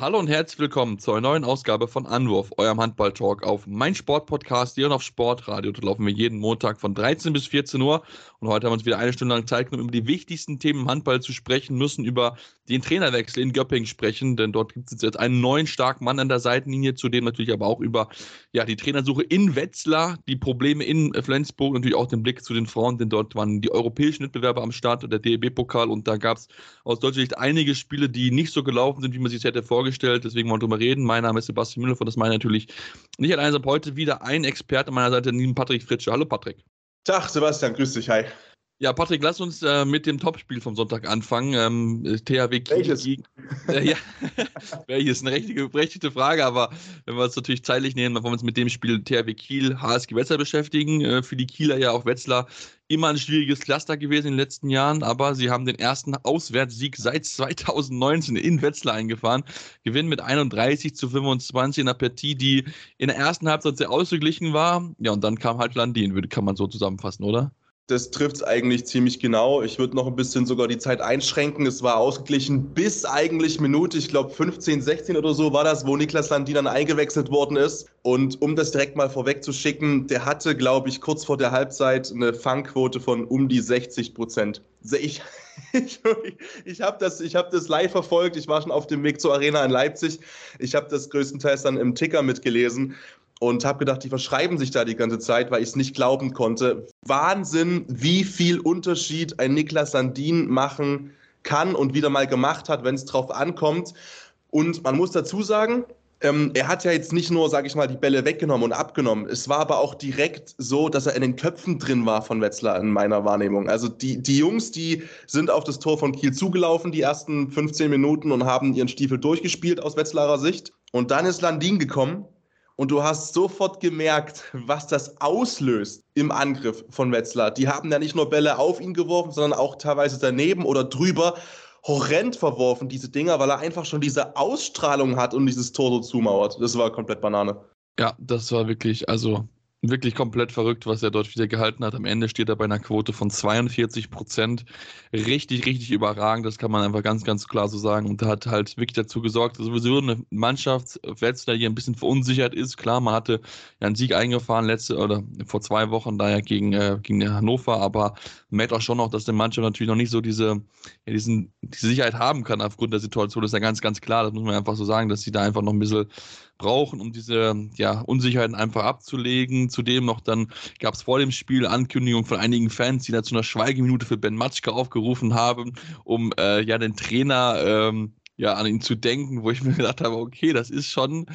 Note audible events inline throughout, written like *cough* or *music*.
Hallo und herzlich willkommen zu einer neuen Ausgabe von Anwurf, eurem Handball-Talk auf mein Sportpodcast hier und auf Sportradio. Da laufen wir jeden Montag von 13 bis 14 Uhr. Und heute haben wir uns wieder eine Stunde lang Zeit genommen, über die wichtigsten Themen im Handball zu sprechen, müssen über den Trainerwechsel in Göppingen sprechen, denn dort gibt es jetzt einen neuen starken Mann an der Seitenlinie, zudem natürlich aber auch über ja, die Trainersuche in Wetzlar, die Probleme in Flensburg, natürlich auch den Blick zu den Frauen, denn dort waren die europäischen Wettbewerbe am Start der DEB-Pokal und da gab es aus deutscher Sicht einige Spiele, die nicht so gelaufen sind, wie man sich hätte vorgestellt. Deswegen wollen wir darüber reden. Mein Name ist Sebastian Müller von das meine natürlich nicht allein, sondern heute wieder ein Experte an meiner Seite, neben Patrick Fritsche. Hallo Patrick. Tag, Sebastian, grüß dich, hi. Ja, Patrick, lass uns äh, mit dem Topspiel vom Sonntag anfangen. Ähm, THW Kiel Welches? gegen. Äh, ja, *laughs* welches? Eine richtige, berechtigte Frage, aber wenn wir es natürlich zeitlich nehmen, dann wollen wir uns mit dem Spiel THW Kiel, HSG Wetzlar beschäftigen. Äh, für die Kieler ja auch Wetzlar immer ein schwieriges Cluster gewesen in den letzten Jahren, aber sie haben den ersten Auswärtssieg seit 2019 in Wetzlar eingefahren. Gewinnen mit 31 zu 25 in einer Partie, die in der ersten Halbzeit sehr ausgeglichen war. Ja, und dann kam halt Landin, kann man so zusammenfassen, oder? Das trifft es eigentlich ziemlich genau. Ich würde noch ein bisschen sogar die Zeit einschränken. Es war ausgeglichen bis eigentlich Minute, ich glaube 15, 16 oder so war das, wo Niklas Landin dann eingewechselt worden ist. Und um das direkt mal vorwegzuschicken, der hatte, glaube ich, kurz vor der Halbzeit eine Fangquote von um die 60 Prozent. *laughs* Ich, ich, habe das, ich hab das live verfolgt. Ich war schon auf dem Weg zur Arena in Leipzig. Ich habe das größtenteils dann im Ticker mitgelesen und habe gedacht, die verschreiben sich da die ganze Zeit, weil ich es nicht glauben konnte. Wahnsinn, wie viel Unterschied ein Niklas Sandin machen kann und wieder mal gemacht hat, wenn es drauf ankommt. Und man muss dazu sagen, ähm, er hat ja jetzt nicht nur, sage ich mal, die Bälle weggenommen und abgenommen. Es war aber auch direkt so, dass er in den Köpfen drin war von Wetzlar in meiner Wahrnehmung. Also die, die Jungs, die sind auf das Tor von Kiel zugelaufen, die ersten 15 Minuten und haben ihren Stiefel durchgespielt aus Wetzlarer Sicht. Und dann ist Landin gekommen und du hast sofort gemerkt, was das auslöst im Angriff von Wetzlar. Die haben ja nicht nur Bälle auf ihn geworfen, sondern auch teilweise daneben oder drüber horrend verworfen, diese Dinger, weil er einfach schon diese Ausstrahlung hat und dieses Tor so zumauert. Das war komplett Banane. Ja, das war wirklich, also wirklich komplett verrückt, was er dort wieder gehalten hat. Am Ende steht er bei einer Quote von 42 Prozent. Richtig, richtig überragend. Das kann man einfach ganz, ganz klar so sagen. Und hat halt wirklich dazu gesorgt, dass sowieso eine Mannschaft, Wetzlar hier ein bisschen verunsichert ist. Klar, man hatte ja einen Sieg eingefahren letzte oder vor zwei Wochen da ja gegen, äh, gegen Hannover, aber man merkt auch schon noch, dass die Mannschaft natürlich noch nicht so diese, ja, diesen, diese Sicherheit haben kann aufgrund der Situation. Das ist ja ganz, ganz klar. Das muss man einfach so sagen, dass sie da einfach noch ein bisschen brauchen, um diese ja, Unsicherheiten einfach abzulegen. Zudem noch dann gab es vor dem Spiel Ankündigung von einigen Fans, die da zu einer Schweigeminute für Ben Matschke aufgerufen haben, um äh, ja den Trainer ähm, ja, an ihn zu denken, wo ich mir *laughs* gedacht habe, okay, das ist schon,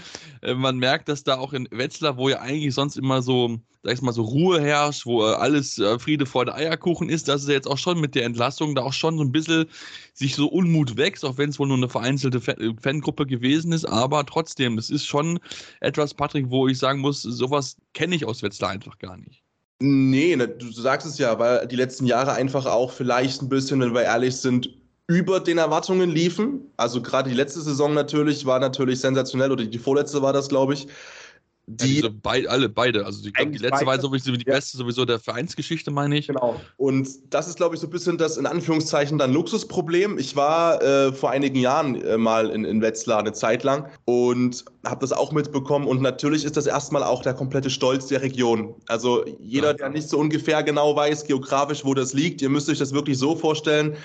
äh, man merkt, dass da auch in Wetzlar, wo ja eigentlich sonst immer so, sag ich mal, so Ruhe herrscht, wo äh, alles äh, Friede, Freude, Eierkuchen ist, dass es jetzt auch schon mit der Entlassung da auch schon so ein bisschen sich so Unmut wächst, auch wenn es wohl nur eine vereinzelte Fan äh, Fangruppe gewesen ist, aber trotzdem, es ist schon etwas, Patrick, wo ich sagen muss, sowas kenne ich aus Wetzlar einfach gar nicht. Nee, ne, du sagst es ja, weil die letzten Jahre einfach auch vielleicht ein bisschen, wenn wir ehrlich sind, über den Erwartungen liefen. Also gerade die letzte Saison natürlich war natürlich sensationell oder die vorletzte war das, glaube ich. Die, ja, beid, alle, beide. Also die, glaub, die letzte beide. war sowieso die Ja. beste sowieso der Vereinsgeschichte, meine ich. Genau. Und das ist, glaube ich, so ein bisschen das in Anführungszeichen dann Luxusproblem. Ich war äh, vor einigen Jahren äh, mal in, in Wetzlar eine Zeit lang und habe das auch mitbekommen. Und natürlich ist das erstmal auch der komplette Stolz der Region. Also jeder, Ja. der nicht so ungefähr genau weiß, geografisch, wo das liegt, ihr müsst euch das wirklich so vorstellen.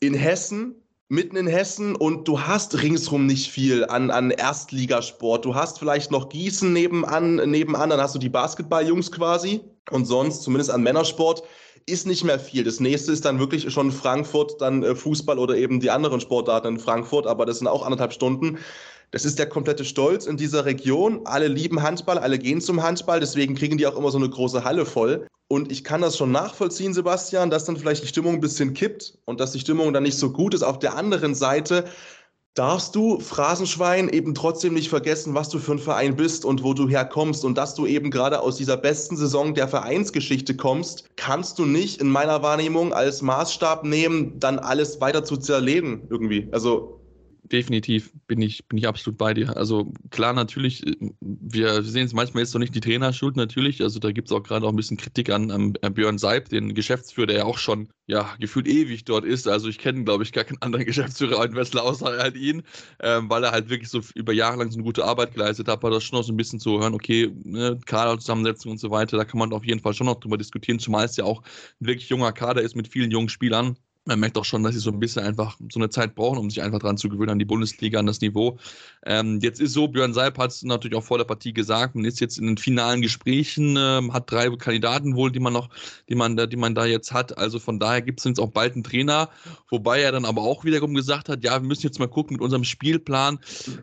In Hessen mitten in Hessen und du hast ringsrum nicht viel an, an Erstligasport. Du hast vielleicht noch Gießen nebenan, nebenan, dann hast du die Basketballjungs quasi und sonst, zumindest an Männersport, ist nicht mehr viel. Das nächste ist dann wirklich schon Frankfurt, dann äh, Fußball oder eben die anderen Sportarten in Frankfurt, aber das sind auch anderthalb Stunden. Das ist der komplette Stolz in dieser Region. Alle lieben Handball, alle gehen zum Handball, deswegen kriegen die auch immer so eine große Halle voll. Und ich kann das schon nachvollziehen, Sebastian, dass dann vielleicht die Stimmung ein bisschen kippt und dass die Stimmung dann nicht so gut ist. Auf der anderen Seite, darfst du, Phrasenschwein, eben trotzdem nicht vergessen, was du für ein Verein bist und wo du herkommst. Und dass du eben gerade aus dieser besten Saison der Vereinsgeschichte kommst, kannst du nicht in meiner Wahrnehmung als Maßstab nehmen, dann alles weiter zu zerlegen irgendwie. Also definitiv bin ich, bin ich absolut bei dir. Also klar, natürlich, äh, wir sehen es manchmal jetzt noch nicht die Trainerschuld, natürlich. Also da gibt es auch gerade auch ein bisschen Kritik an, an, Björn Seib, den Geschäftsführer, der ja auch schon ja, gefühlt ewig dort ist. Also ich kenne, glaube ich, gar keinen anderen *laughs* Geschäftsführer in Wessler außer halt ihn, ähm, weil er halt wirklich so über Jahre lang so eine gute Arbeit geleistet hat, war das schon noch so ein bisschen zu hören, okay, ne, Kaderzusammensetzung und so weiter, da kann man auf jeden Fall schon noch drüber diskutieren, zumal es ja auch ein wirklich junger Kader ist mit vielen jungen Spielern man merkt auch schon, dass sie so ein bisschen einfach so eine Zeit brauchen, um sich einfach dran zu gewöhnen an die Bundesliga, an das Niveau. Ähm, jetzt ist so, Björn Seib hat es natürlich auch vor der Partie gesagt, man ist jetzt in den finalen Gesprächen, ähm, hat drei Kandidaten wohl, die man noch, die man da, die man da jetzt hat. Also von daher gibt es jetzt auch bald einen Trainer, wobei er dann aber auch wiederum gesagt hat, ja, wir müssen jetzt mal gucken mit unserem Spielplan,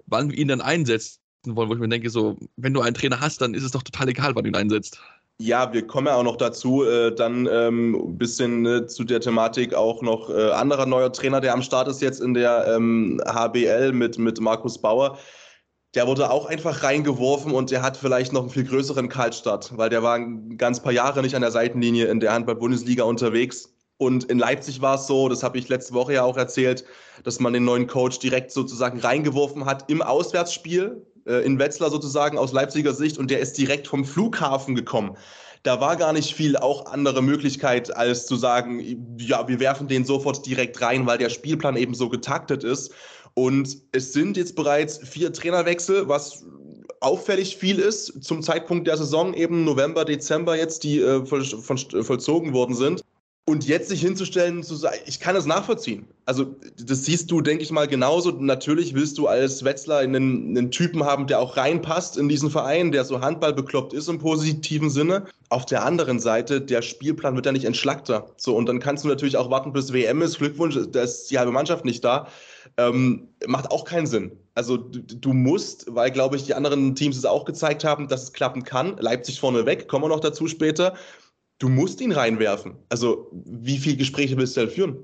wann wir ihn dann einsetzen wollen, wo ich mir denke, so, wenn du einen Trainer hast, dann ist es doch total egal, wann du ihn einsetzt. Ja, wir kommen ja auch noch dazu, äh, dann ähm, ein bisschen äh, zu der Thematik auch noch äh, anderer neuer Trainer, der am Start ist jetzt in der ähm, HBL mit, mit Markus Bauer. Der wurde auch einfach reingeworfen und der hat vielleicht noch einen viel größeren Kaltstart, weil der war ein ganz paar Jahre nicht an der Seitenlinie in der Handball-Bundesliga unterwegs. Und in Leipzig war es so, das habe ich letzte Woche ja auch erzählt, dass man den neuen Coach direkt sozusagen reingeworfen hat im Auswärtsspiel, in Wetzlar sozusagen aus Leipziger Sicht und der ist direkt vom Flughafen gekommen. Da war gar nicht viel auch andere Möglichkeit, als zu sagen, ja, wir werfen den sofort direkt rein, weil der Spielplan eben so getaktet ist. Und es sind jetzt bereits vier Trainerwechsel, was auffällig viel ist zum Zeitpunkt der Saison, eben November, Dezember jetzt, die äh, voll, von, vollzogen worden sind. Und jetzt sich hinzustellen, zu sagen, ich kann das nachvollziehen. Also, das siehst du, denke ich mal, genauso. Natürlich willst du als Wetzler einen, einen, Typen haben, der auch reinpasst in diesen Verein, der so Handball bekloppt ist im positiven Sinne. Auf der anderen Seite, der Spielplan wird ja nicht entschlackter. So, und dann kannst du natürlich auch warten, bis WM ist. Glückwunsch, da ist die halbe Mannschaft nicht da. Ähm, macht auch keinen Sinn. Also, du, du musst, weil, glaube ich, die anderen Teams es auch gezeigt haben, dass es klappen kann. Leipzig vorne weg, kommen wir noch dazu später du musst ihn reinwerfen. Also, wie viele Gespräche willst du denn führen?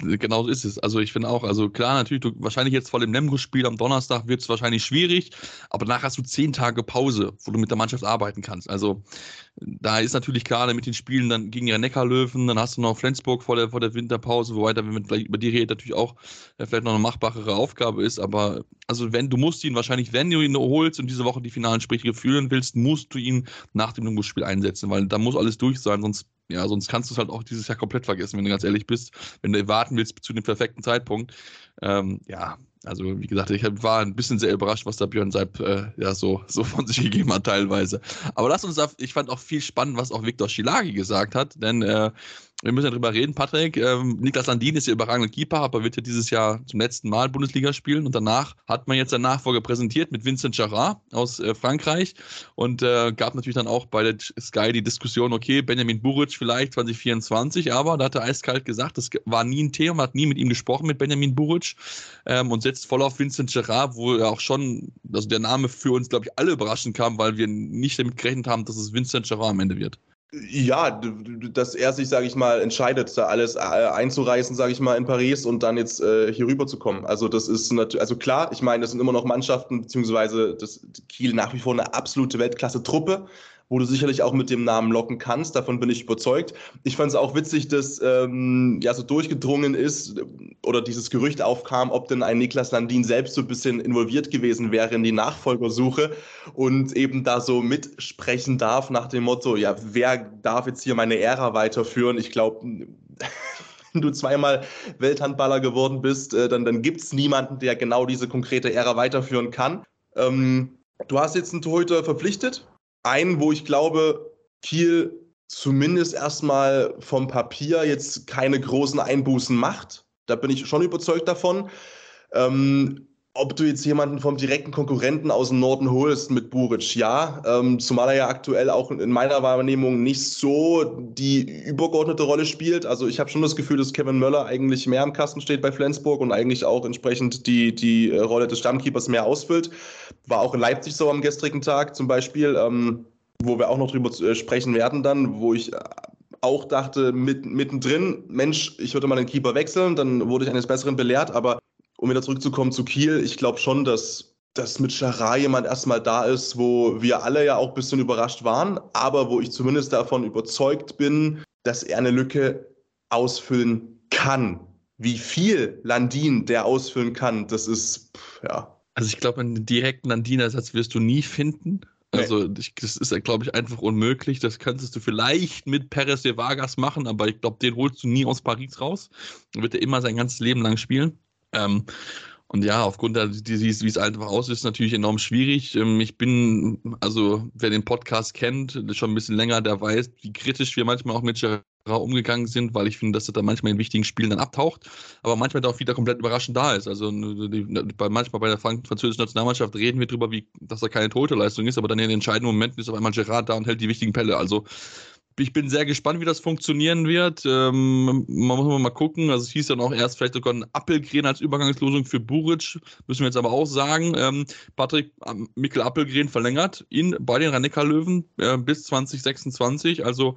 Genau so ist es. Also ich finde auch, also klar, natürlich, du, wahrscheinlich jetzt vor dem Lemgo-Spiel am Donnerstag wird es wahrscheinlich schwierig, aber danach hast du zehn Tage Pause, wo du mit der Mannschaft arbeiten kannst. Also da ist natürlich klar, mit den Spielen dann gegen ihre Neckarlöwen, dann hast du noch Flensburg vor der, vor der Winterpause, wobei da, wenn man über die redet, natürlich auch äh, vielleicht noch eine machbarere Aufgabe ist. Aber also wenn, du musst ihn wahrscheinlich, wenn du ihn holst und diese Woche die finalen Gespräche führen willst, musst du ihn nach dem Lemgo-Spiel einsetzen, weil da muss alles durch sein, sonst ja, sonst kannst du es halt auch dieses Jahr komplett vergessen, wenn du ganz ehrlich bist, wenn du warten willst zu dem perfekten Zeitpunkt. Ähm, ja, also wie gesagt, ich war ein bisschen sehr überrascht, was da Björn Seib äh, ja so, so von sich gegeben hat teilweise. Aber lass uns, ich fand auch viel spannend, was auch Viktor Schilagi gesagt hat, denn äh, wir müssen ja drüber reden, Patrick. Ähm, Niklas Landin ist ja überragender Keeper, aber wird ja dieses Jahr zum letzten Mal Bundesliga spielen. Und danach hat man jetzt einen Nachfolger präsentiert mit Vincent Jarrat aus äh, Frankreich. Und äh, gab natürlich dann auch bei der Sky die Diskussion, okay, Benjamin Buric vielleicht 2024, aber da hat er eiskalt gesagt, das war nie ein Thema, hat nie mit ihm gesprochen, mit Benjamin Buric. Ähm, und setzt voll auf Vincent Jarrat, wo er auch schon, also der Name für uns, glaube ich, alle überraschend kam, weil wir nicht damit gerechnet haben, dass es Vincent Jarrat am Ende wird. Ja, dass er sich, sage ich mal, entscheidet, da alles äh, einzureißen, sage ich mal, in Paris und dann jetzt äh, hier rüber zu kommen. Also das ist natürlich, also klar, ich meine, das sind immer noch Mannschaften, beziehungsweise das Kiel nach wie vor eine absolute Weltklasse-Truppe wo du sicherlich auch mit dem Namen locken kannst. Davon bin ich überzeugt. Ich fand es auch witzig, dass ähm, ja so durchgedrungen ist oder dieses Gerücht aufkam, ob denn ein Niklas Landin selbst so ein bisschen involviert gewesen wäre in die Nachfolgersuche und eben da so mitsprechen darf nach dem Motto, ja, wer darf jetzt hier meine Ära weiterführen? Ich glaube, *laughs* wenn du zweimal Welthandballer geworden bist, äh, dann, dann gibt es niemanden, der genau diese konkrete Ära weiterführen kann. Ähm, du hast jetzt einen Torhüter verpflichtet, einen, wo ich glaube, Kiel zumindest erstmal vom Papier jetzt keine großen Einbußen macht. Da bin ich schon überzeugt davon. Ähm, ob du jetzt jemanden vom direkten Konkurrenten aus dem Norden holst mit Buric, ja. Ähm, zumal er ja aktuell auch in meiner Wahrnehmung nicht so die übergeordnete Rolle spielt. Also ich habe schon das Gefühl, dass Kevin Möller eigentlich mehr am Kasten steht bei Flensburg und eigentlich auch entsprechend die, die äh, Rolle des Stammkeepers mehr ausfüllt. War auch in Leipzig so am gestrigen Tag zum Beispiel, ähm, wo wir auch noch drüber äh, sprechen werden dann, wo ich äh, auch dachte, mit, mittendrin, Mensch, ich würde mal den Keeper wechseln, dann wurde ich eines Besseren belehrt, aber um wieder zurückzukommen zu Kiel, ich glaube schon, dass, dass mit Schara jemand erstmal da ist, wo wir alle ja auch ein bisschen überrascht waren, aber wo ich zumindest davon überzeugt bin, dass er eine Lücke ausfüllen kann. Wie viel Landin der ausfüllen kann, das ist, pff, ja. Also ich glaube, einen direkten Landin-Ersatz wirst du nie finden. Also ich, das ist, glaube ich, einfach unmöglich. Das könntest du vielleicht mit Perez de Vargas machen, aber ich glaube, den holst du nie aus Paris raus. Dann wird er immer sein ganzes Leben lang spielen. Ähm, und ja, aufgrund der, wie es einfach aus ist, natürlich enorm schwierig. Ähm, ich bin, also wer den Podcast kennt, schon ein bisschen länger, der weiß, wie kritisch wir manchmal auch mit Gerard umgegangen sind, weil ich finde, dass er da manchmal in wichtigen Spielen dann abtaucht, aber manchmal auch wieder komplett überraschend da ist. Also bei, manchmal bei der französischen Nationalmannschaft reden wir darüber, wie, dass er keine tote Leistung ist, aber dann in den entscheidenden Momenten ist auf einmal Gerard da und hält die wichtigen Pelle. Also ich bin sehr gespannt, wie das funktionieren wird. Ähm, man muss mal gucken. Also es hieß dann auch erst vielleicht sogar ein Appelgren als Übergangslösung für Buric. Müssen wir jetzt aber auch sagen. Ähm, Patrick ähm, Mikkel Appelgren verlängert ihn bei den rhein löwen äh, bis 2026. Also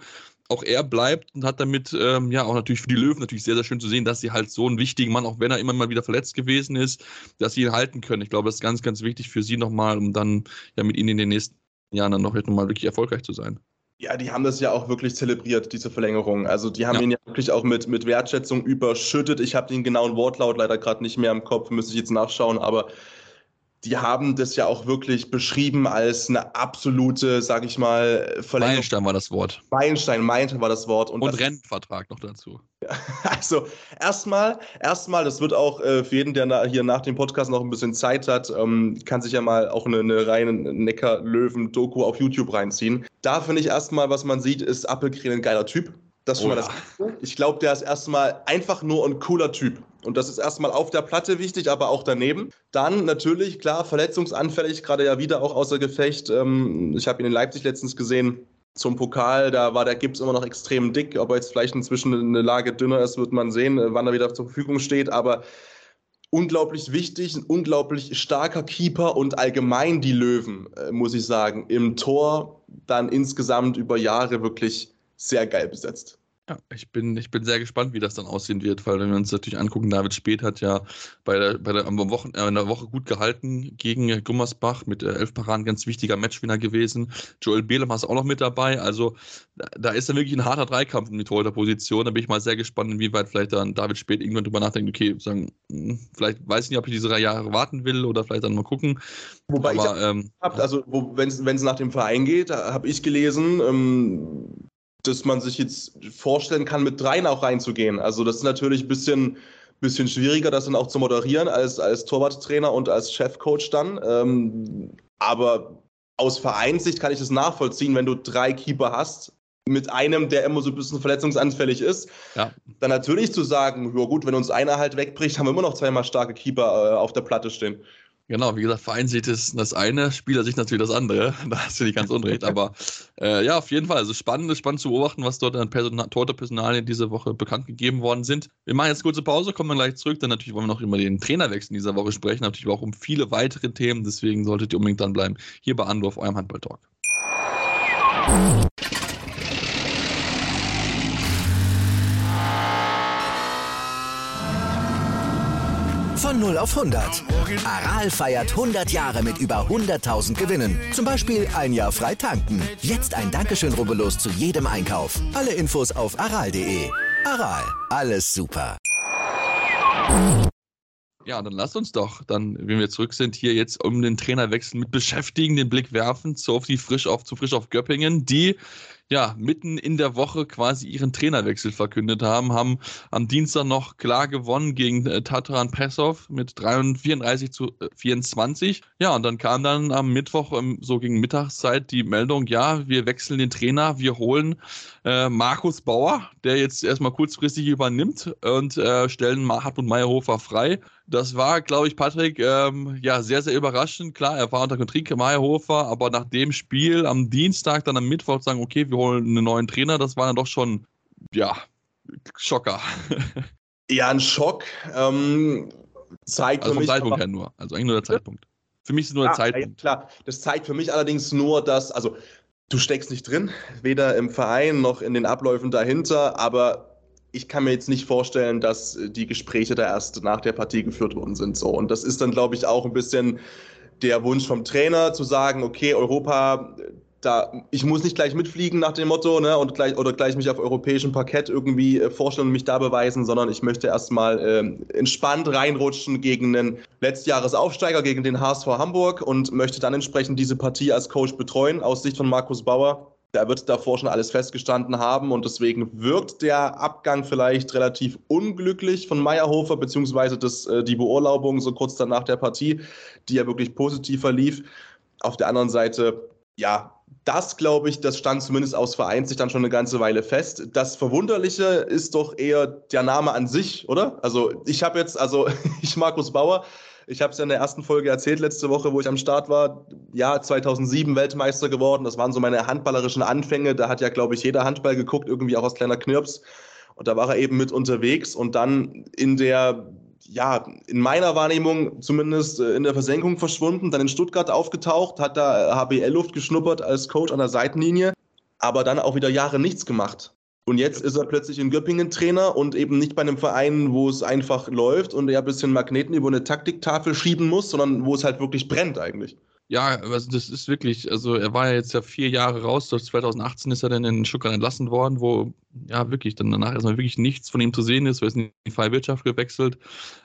auch er bleibt und hat damit ähm, ja auch natürlich für die Löwen natürlich sehr, sehr schön zu sehen, dass sie halt so einen wichtigen Mann, auch wenn er immer mal wieder verletzt gewesen ist, dass sie ihn halten können. Ich glaube, das ist ganz, ganz wichtig für sie nochmal, um dann ja mit ihnen in den nächsten Jahren dann noch nochmal wirklich erfolgreich zu sein. Ja, die haben das ja auch wirklich zelebriert, diese Verlängerung. Also die haben ja. ihn ja wirklich auch mit, mit Wertschätzung überschüttet. Ich habe den genauen Wortlaut leider gerade nicht mehr im Kopf, müsste ich jetzt nachschauen, aber die haben das ja auch wirklich beschrieben als eine absolute, sag ich mal, Verlängerung. Meilenstein war das Wort. Meilenstein, Meilenstein war das Wort. Und, und Rennvertrag noch dazu. *laughs* Also erstmal, erstmal, das wird auch äh, für jeden, der na, hier nach dem Podcast noch ein bisschen Zeit hat, ähm, kann sich ja mal auch eine, eine reine Neckar-Löwen-Doku auf YouTube reinziehen. Da finde ich erstmal, was man sieht, ist Appelgren ein geiler Typ. Das ist schon oh, mal das Beste. Ich glaube, der ist erstmal einfach nur ein cooler Typ. Und das ist erstmal auf der Platte wichtig, aber auch daneben. Dann natürlich, klar, verletzungsanfällig, gerade ja wieder auch außer Gefecht. Ähm, ich habe ihn in Leipzig letztens gesehen zum Pokal, da war der Gips immer noch extrem dick. Ob er jetzt vielleicht inzwischen eine Lage dünner ist, wird man sehen, äh, wann er wieder zur Verfügung steht. Aber unglaublich wichtig, ein unglaublich starker Keeper und allgemein die Löwen, äh, muss ich sagen, im Tor dann insgesamt über Jahre wirklich sehr geil besetzt. Ja, ich bin, ich bin sehr gespannt, wie das dann aussehen wird, weil wenn wir uns natürlich angucken, David Speth hat ja bei der, bei der, am Wochen, äh, in der Woche gut gehalten gegen Gummersbach mit äh, elf Paraden, ganz wichtiger Matchwinner gewesen. Joel Behlem ist auch noch mit dabei, also da, da ist dann wirklich ein harter Dreikampf in die Torhüter-Position. Da bin ich mal sehr gespannt, inwieweit vielleicht dann David Speth irgendwann drüber nachdenkt, okay, sagen, hm, vielleicht weiß ich nicht, ob ich diese drei Jahre warten will oder vielleicht dann mal gucken. Wobei Aber, ich ähm, hab, also wenn es nach dem Verein geht, habe ich gelesen, ähm, dass man sich jetzt vorstellen kann, mit dreien auch reinzugehen. Also das ist natürlich ein bisschen, bisschen schwieriger, das dann auch zu moderieren als, als Torwarttrainer und als Chefcoach dann. Ähm, aber aus Vereinssicht kann ich das nachvollziehen, wenn du drei Keeper hast, mit einem, der immer so ein bisschen verletzungsanfällig ist, ja. dann natürlich zu sagen, ja gut, wenn uns einer halt wegbricht, haben wir immer noch zweimal starke Keeper äh, auf der Platte stehen. Genau, wie gesagt, Vereinssicht ist das eine, Spielersicht natürlich das andere. *laughs* Da hast du nicht ganz unrecht. Aber äh, ja, auf jeden Fall. Also spannend, spannend zu beobachten, was dort an Person Torte-Personalien diese Woche bekannt gegeben worden sind. Wir machen jetzt kurze Pause, kommen dann gleich zurück. Dann natürlich wollen wir noch über den Trainerwechsel dieser Woche sprechen. Natürlich auch um viele weitere Themen. Deswegen solltet ihr unbedingt dann bleiben. Hier bei Andorf, eurem Handball-Talk. 0 auf 100. Aral feiert 100 Jahre mit über 100.000 Gewinnen. Zum Beispiel ein Jahr frei tanken. Jetzt ein Dankeschön, rubbellos zu jedem Einkauf. Alle Infos auf aral.de. Aral, alles super. Ja, dann lasst uns doch, dann, wenn wir zurück sind, hier jetzt um den Trainerwechsel mit beschäftigen, den Blick werfen zu auf die frisch auf zu frisch auf Göppingen, die ja, mitten in der Woche quasi ihren Trainerwechsel verkündet haben, haben am Dienstag noch klar gewonnen gegen äh, Tatran Pesov mit 34 zu 24. Äh, ja, und dann kam dann am Mittwoch ähm, so gegen Mittagszeit die Meldung, ja, wir wechseln den Trainer, wir holen äh, Markus Bauer, der jetzt erstmal kurzfristig übernimmt und äh, stellen Hartmut Meyerhofer frei. Das war, glaube ich, Patrick, ähm, ja, sehr, sehr überraschend. Klar, er war unter Kontrolle, Meyerhofer, aber nach dem Spiel am Dienstag, dann am Mittwoch sagen, okay, wir holen einen neuen Trainer, das war dann doch schon, ja, Schocker. *laughs* Ja, ein Schock. Ähm, zeigt also vom Zeitpunkt her nur. Also eigentlich nur der Zeitpunkt. Für mich ist es nur der Zeitpunkt. Ja, klar, das zeigt für mich allerdings nur, dass, also du steckst nicht drin, weder im Verein noch in den Abläufen dahinter, aber ich kann mir jetzt nicht vorstellen, dass die Gespräche da erst nach der Partie geführt worden sind. So. Und das ist dann, glaube ich, auch ein bisschen der Wunsch vom Trainer zu sagen, okay, Europa, da, ich muss nicht gleich mitfliegen nach dem Motto, ne, und gleich, oder gleich mich auf europäischem Parkett irgendwie äh, vorstellen und mich da beweisen, sondern ich möchte erstmal äh, entspannt reinrutschen gegen einen Letztjahresaufsteiger, gegen den HSV Hamburg und möchte dann entsprechend diese Partie als Coach betreuen, aus Sicht von Markus Bauer. Der wird davor schon alles festgestanden haben und deswegen wirkt der Abgang vielleicht relativ unglücklich von Meyerhofer, beziehungsweise das, äh, die Beurlaubung so kurz danach der Partie, die ja wirklich positiv verlief. Auf der anderen Seite, ja, das glaube ich, das stand zumindest aus Vereinssicht dann schon eine ganze Weile fest. Das Verwunderliche ist doch eher der Name an sich, oder? Also ich habe jetzt, also *laughs* ich Markus Bauer, ich habe es ja in der ersten Folge erzählt letzte Woche, wo ich am Start war. Ja, 2007 Weltmeister geworden. Das waren so meine handballerischen Anfänge. Da hat ja, glaube ich, jeder Handball geguckt, irgendwie auch als kleiner Knirps. Und da war er eben mit unterwegs und dann in der, ja, in meiner Wahrnehmung zumindest äh, in der Versenkung verschwunden, dann in Stuttgart aufgetaucht, hat da HBL-Luft geschnuppert als Coach an der Seitenlinie, aber dann auch wieder Jahre nichts gemacht. Und jetzt ist er plötzlich in Göppingen Trainer und eben nicht bei einem Verein, wo es einfach läuft und er ein bisschen Magneten über eine Taktiktafel schieben muss, sondern wo es halt wirklich brennt eigentlich. Ja, also das ist wirklich, also er war ja jetzt ja vier Jahre raus, durch 2018 ist er dann in Stuttgart entlassen worden, wo ja wirklich dann danach erstmal wirklich nichts von ihm zu sehen ist, weil er ist in die freie Wirtschaft gewechselt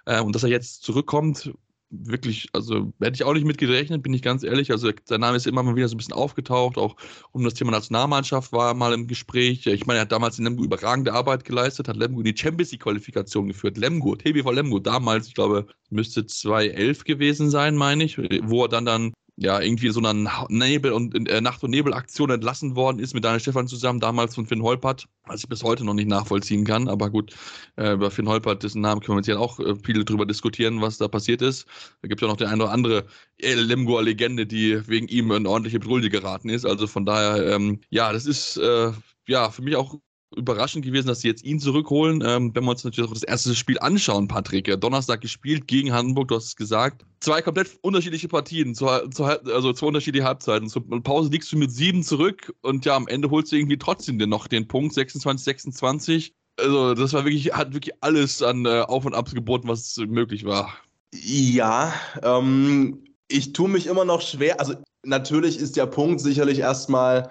äh, und dass er jetzt zurückkommt, wirklich, also hätte ich auch nicht mit gerechnet, bin ich ganz ehrlich. Also sein Name ist immer mal wieder so ein bisschen aufgetaucht, auch um das Thema Nationalmannschaft war mal im Gespräch. Ich meine, er hat damals in Lemgo überragende Arbeit geleistet, hat Lemgo in die Champions League Qualifikation geführt. Lemgo, TBV Lemgo, damals, ich glaube, müsste 2011 gewesen sein, meine ich, wo er dann dann ja, irgendwie so einer Nebel- und äh, Nacht- und Nebel-Aktion entlassen worden ist mit Daniel Stefan zusammen, damals von Finn Holpert, was ich bis heute noch nicht nachvollziehen kann. Aber gut, äh, über Finn Holpert, dessen Namen können wir jetzt auch äh, viele drüber diskutieren, was da passiert ist. Da gibt es ja noch die eine oder andere El Lemgoer Legende, die wegen ihm in ordentliche Bredouille geraten ist. Also von daher, ähm, ja, das ist äh, ja für mich auch überraschend gewesen, dass sie jetzt ihn zurückholen. Ähm, wenn wir uns natürlich auch das erste Spiel anschauen, Patrick. Ja, Donnerstag gespielt gegen Hamburg, du hast es gesagt. Zwei komplett unterschiedliche Partien, zu, zu, also zwei unterschiedliche Halbzeiten. Zur Pause liegst du mit sieben zurück und ja, am Ende holst du irgendwie trotzdem noch den Punkt 26, 26. Also, das war wirklich, hat wirklich alles an äh, Auf und Abs geboten, was möglich war. Ja, ähm, ich tue mich immer noch schwer. Also, natürlich ist der Punkt sicherlich erstmal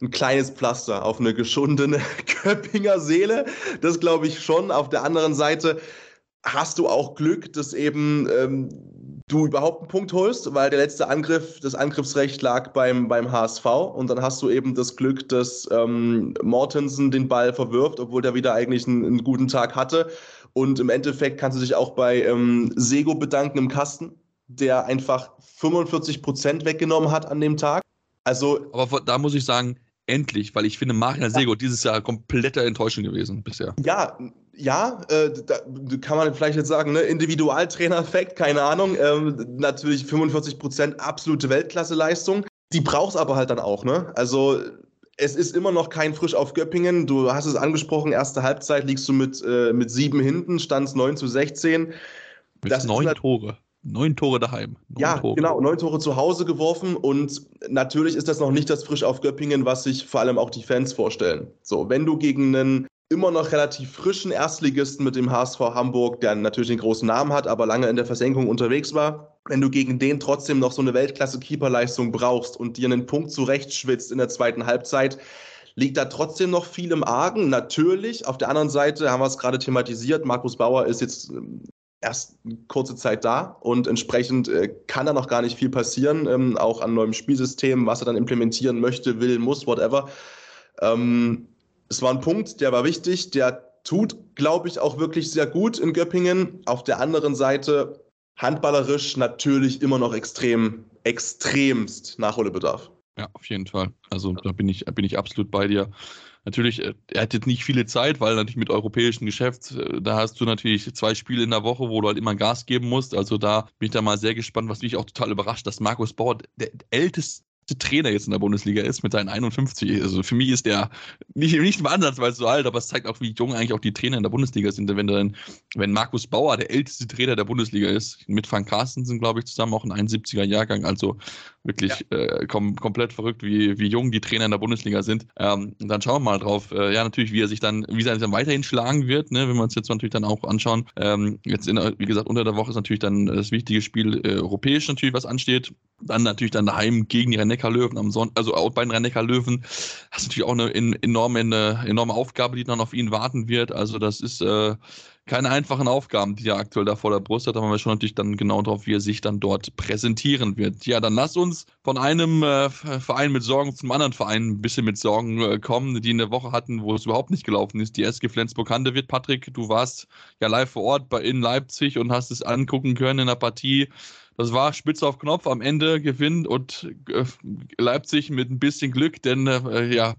ein kleines Pflaster auf eine geschundene *laughs* Köppinger Seele. Das glaube ich schon. Auf der anderen Seite hast du auch Glück, dass eben ähm, du überhaupt einen Punkt holst, weil der letzte Angriff, das Angriffsrecht lag beim, beim HSV und dann hast du eben das Glück, dass ähm, Mortensen den Ball verwirft, obwohl der wieder eigentlich einen, einen, guten Tag hatte. Und im Endeffekt kannst du dich auch bei ähm, Sego bedanken im Kasten, der einfach 45 Prozent weggenommen hat an dem Tag. Also, aber da muss ich sagen, endlich, weil ich finde, Marian Sego dieses Jahr kompletter Enttäuschung gewesen bisher. Ja, ja, äh, da kann man vielleicht jetzt sagen, ne, Individualtrainer-Effekt, keine Ahnung. Ähm, natürlich 45 Prozent absolute Weltklasse-Leistung. Die brauchst aber halt dann auch, ne? Also es ist immer noch kein Frisch auf Göppingen. Du hast es angesprochen, erste Halbzeit liegst du mit, äh, mit sieben hinten, stand 9 zu 16. Mit das neun halt, Tore. Neun Tore daheim. Neun ja, Tore. genau, neun Tore zu Hause geworfen und natürlich ist das noch nicht das Frisch auf Göppingen, was sich vor allem auch die Fans vorstellen. So, wenn du gegen einen immer noch relativ frischen Erstligisten mit dem HSV Hamburg, der natürlich einen großen Namen hat, aber lange in der Versenkung unterwegs war, wenn du gegen den trotzdem noch so eine Weltklasse-Keeperleistung brauchst und dir einen Punkt zurechtschwitzt in der zweiten Halbzeit, liegt da trotzdem noch viel im Argen. Natürlich, auf der anderen Seite haben wir es gerade thematisiert, Markus Bauer ist jetzt erst eine kurze Zeit da und entsprechend äh, kann da noch gar nicht viel passieren, ähm, auch an neuem Spielsystem, was er dann implementieren möchte, will, muss, whatever. Ähm, es war ein Punkt, der war wichtig, der tut, glaube ich, auch wirklich sehr gut in Göppingen. Auf der anderen Seite handballerisch natürlich immer noch extrem, extremst Nachholbedarf. Ja, auf jeden Fall. Also da bin ich, bin ich absolut bei dir. Natürlich, äh, er hat jetzt nicht viele Zeit, weil natürlich mit europäischem Geschäft, äh, da hast du natürlich zwei Spiele in der Woche, wo du halt immer Gas geben musst. Also da bin ich da mal sehr gespannt, was mich auch total überrascht, dass Markus Bauer der älteste Trainer jetzt in der Bundesliga ist mit seinen 51. Also für mich ist der nicht, nicht im Ansatz, weil es so alt, aber es zeigt auch, wie jung eigentlich auch die Trainer in der Bundesliga sind. Wenn dann, wenn Markus Bauer der älteste Trainer der Bundesliga ist, mit Frank Carstensen, glaube ich, zusammen auch ein 71er Jahrgang, also wirklich ja. äh, kom komplett verrückt, wie, wie jung die Trainer in der Bundesliga sind. Ähm, und dann schauen wir mal drauf, äh, ja, natürlich, wie er sich dann, wie er sich dann weiterhin schlagen wird, ne, wenn wir uns jetzt natürlich dann auch anschauen. Ähm, jetzt in, wie gesagt, unter der Woche ist natürlich dann das wichtige Spiel äh, europäisch natürlich, was ansteht. Dann natürlich dann daheim gegen die Rhein-Neckar-Löwen am Sonntag, also auch bei den Rhein-Neckar-Löwen. Das ist natürlich auch eine enorme, eine enorme Aufgabe, die dann auf ihn warten wird. Also das ist äh, keine einfachen Aufgaben, die er aktuell da vor der Brust hat. Haben wir schon natürlich dann genau drauf, wie er sich dann dort präsentieren wird. Ja, dann lass uns von einem äh, Verein mit Sorgen zum anderen Verein ein bisschen mit Sorgen äh, kommen, die in der Woche hatten, wo es überhaupt nicht gelaufen ist. Die SG Flensburg-Handewitt. Patrick, du warst ja live vor Ort bei in Leipzig und hast es angucken können in der Partie. Das war spitz auf Knopf, am Ende gewinnt und äh, Leipzig mit ein bisschen Glück, denn äh, ja,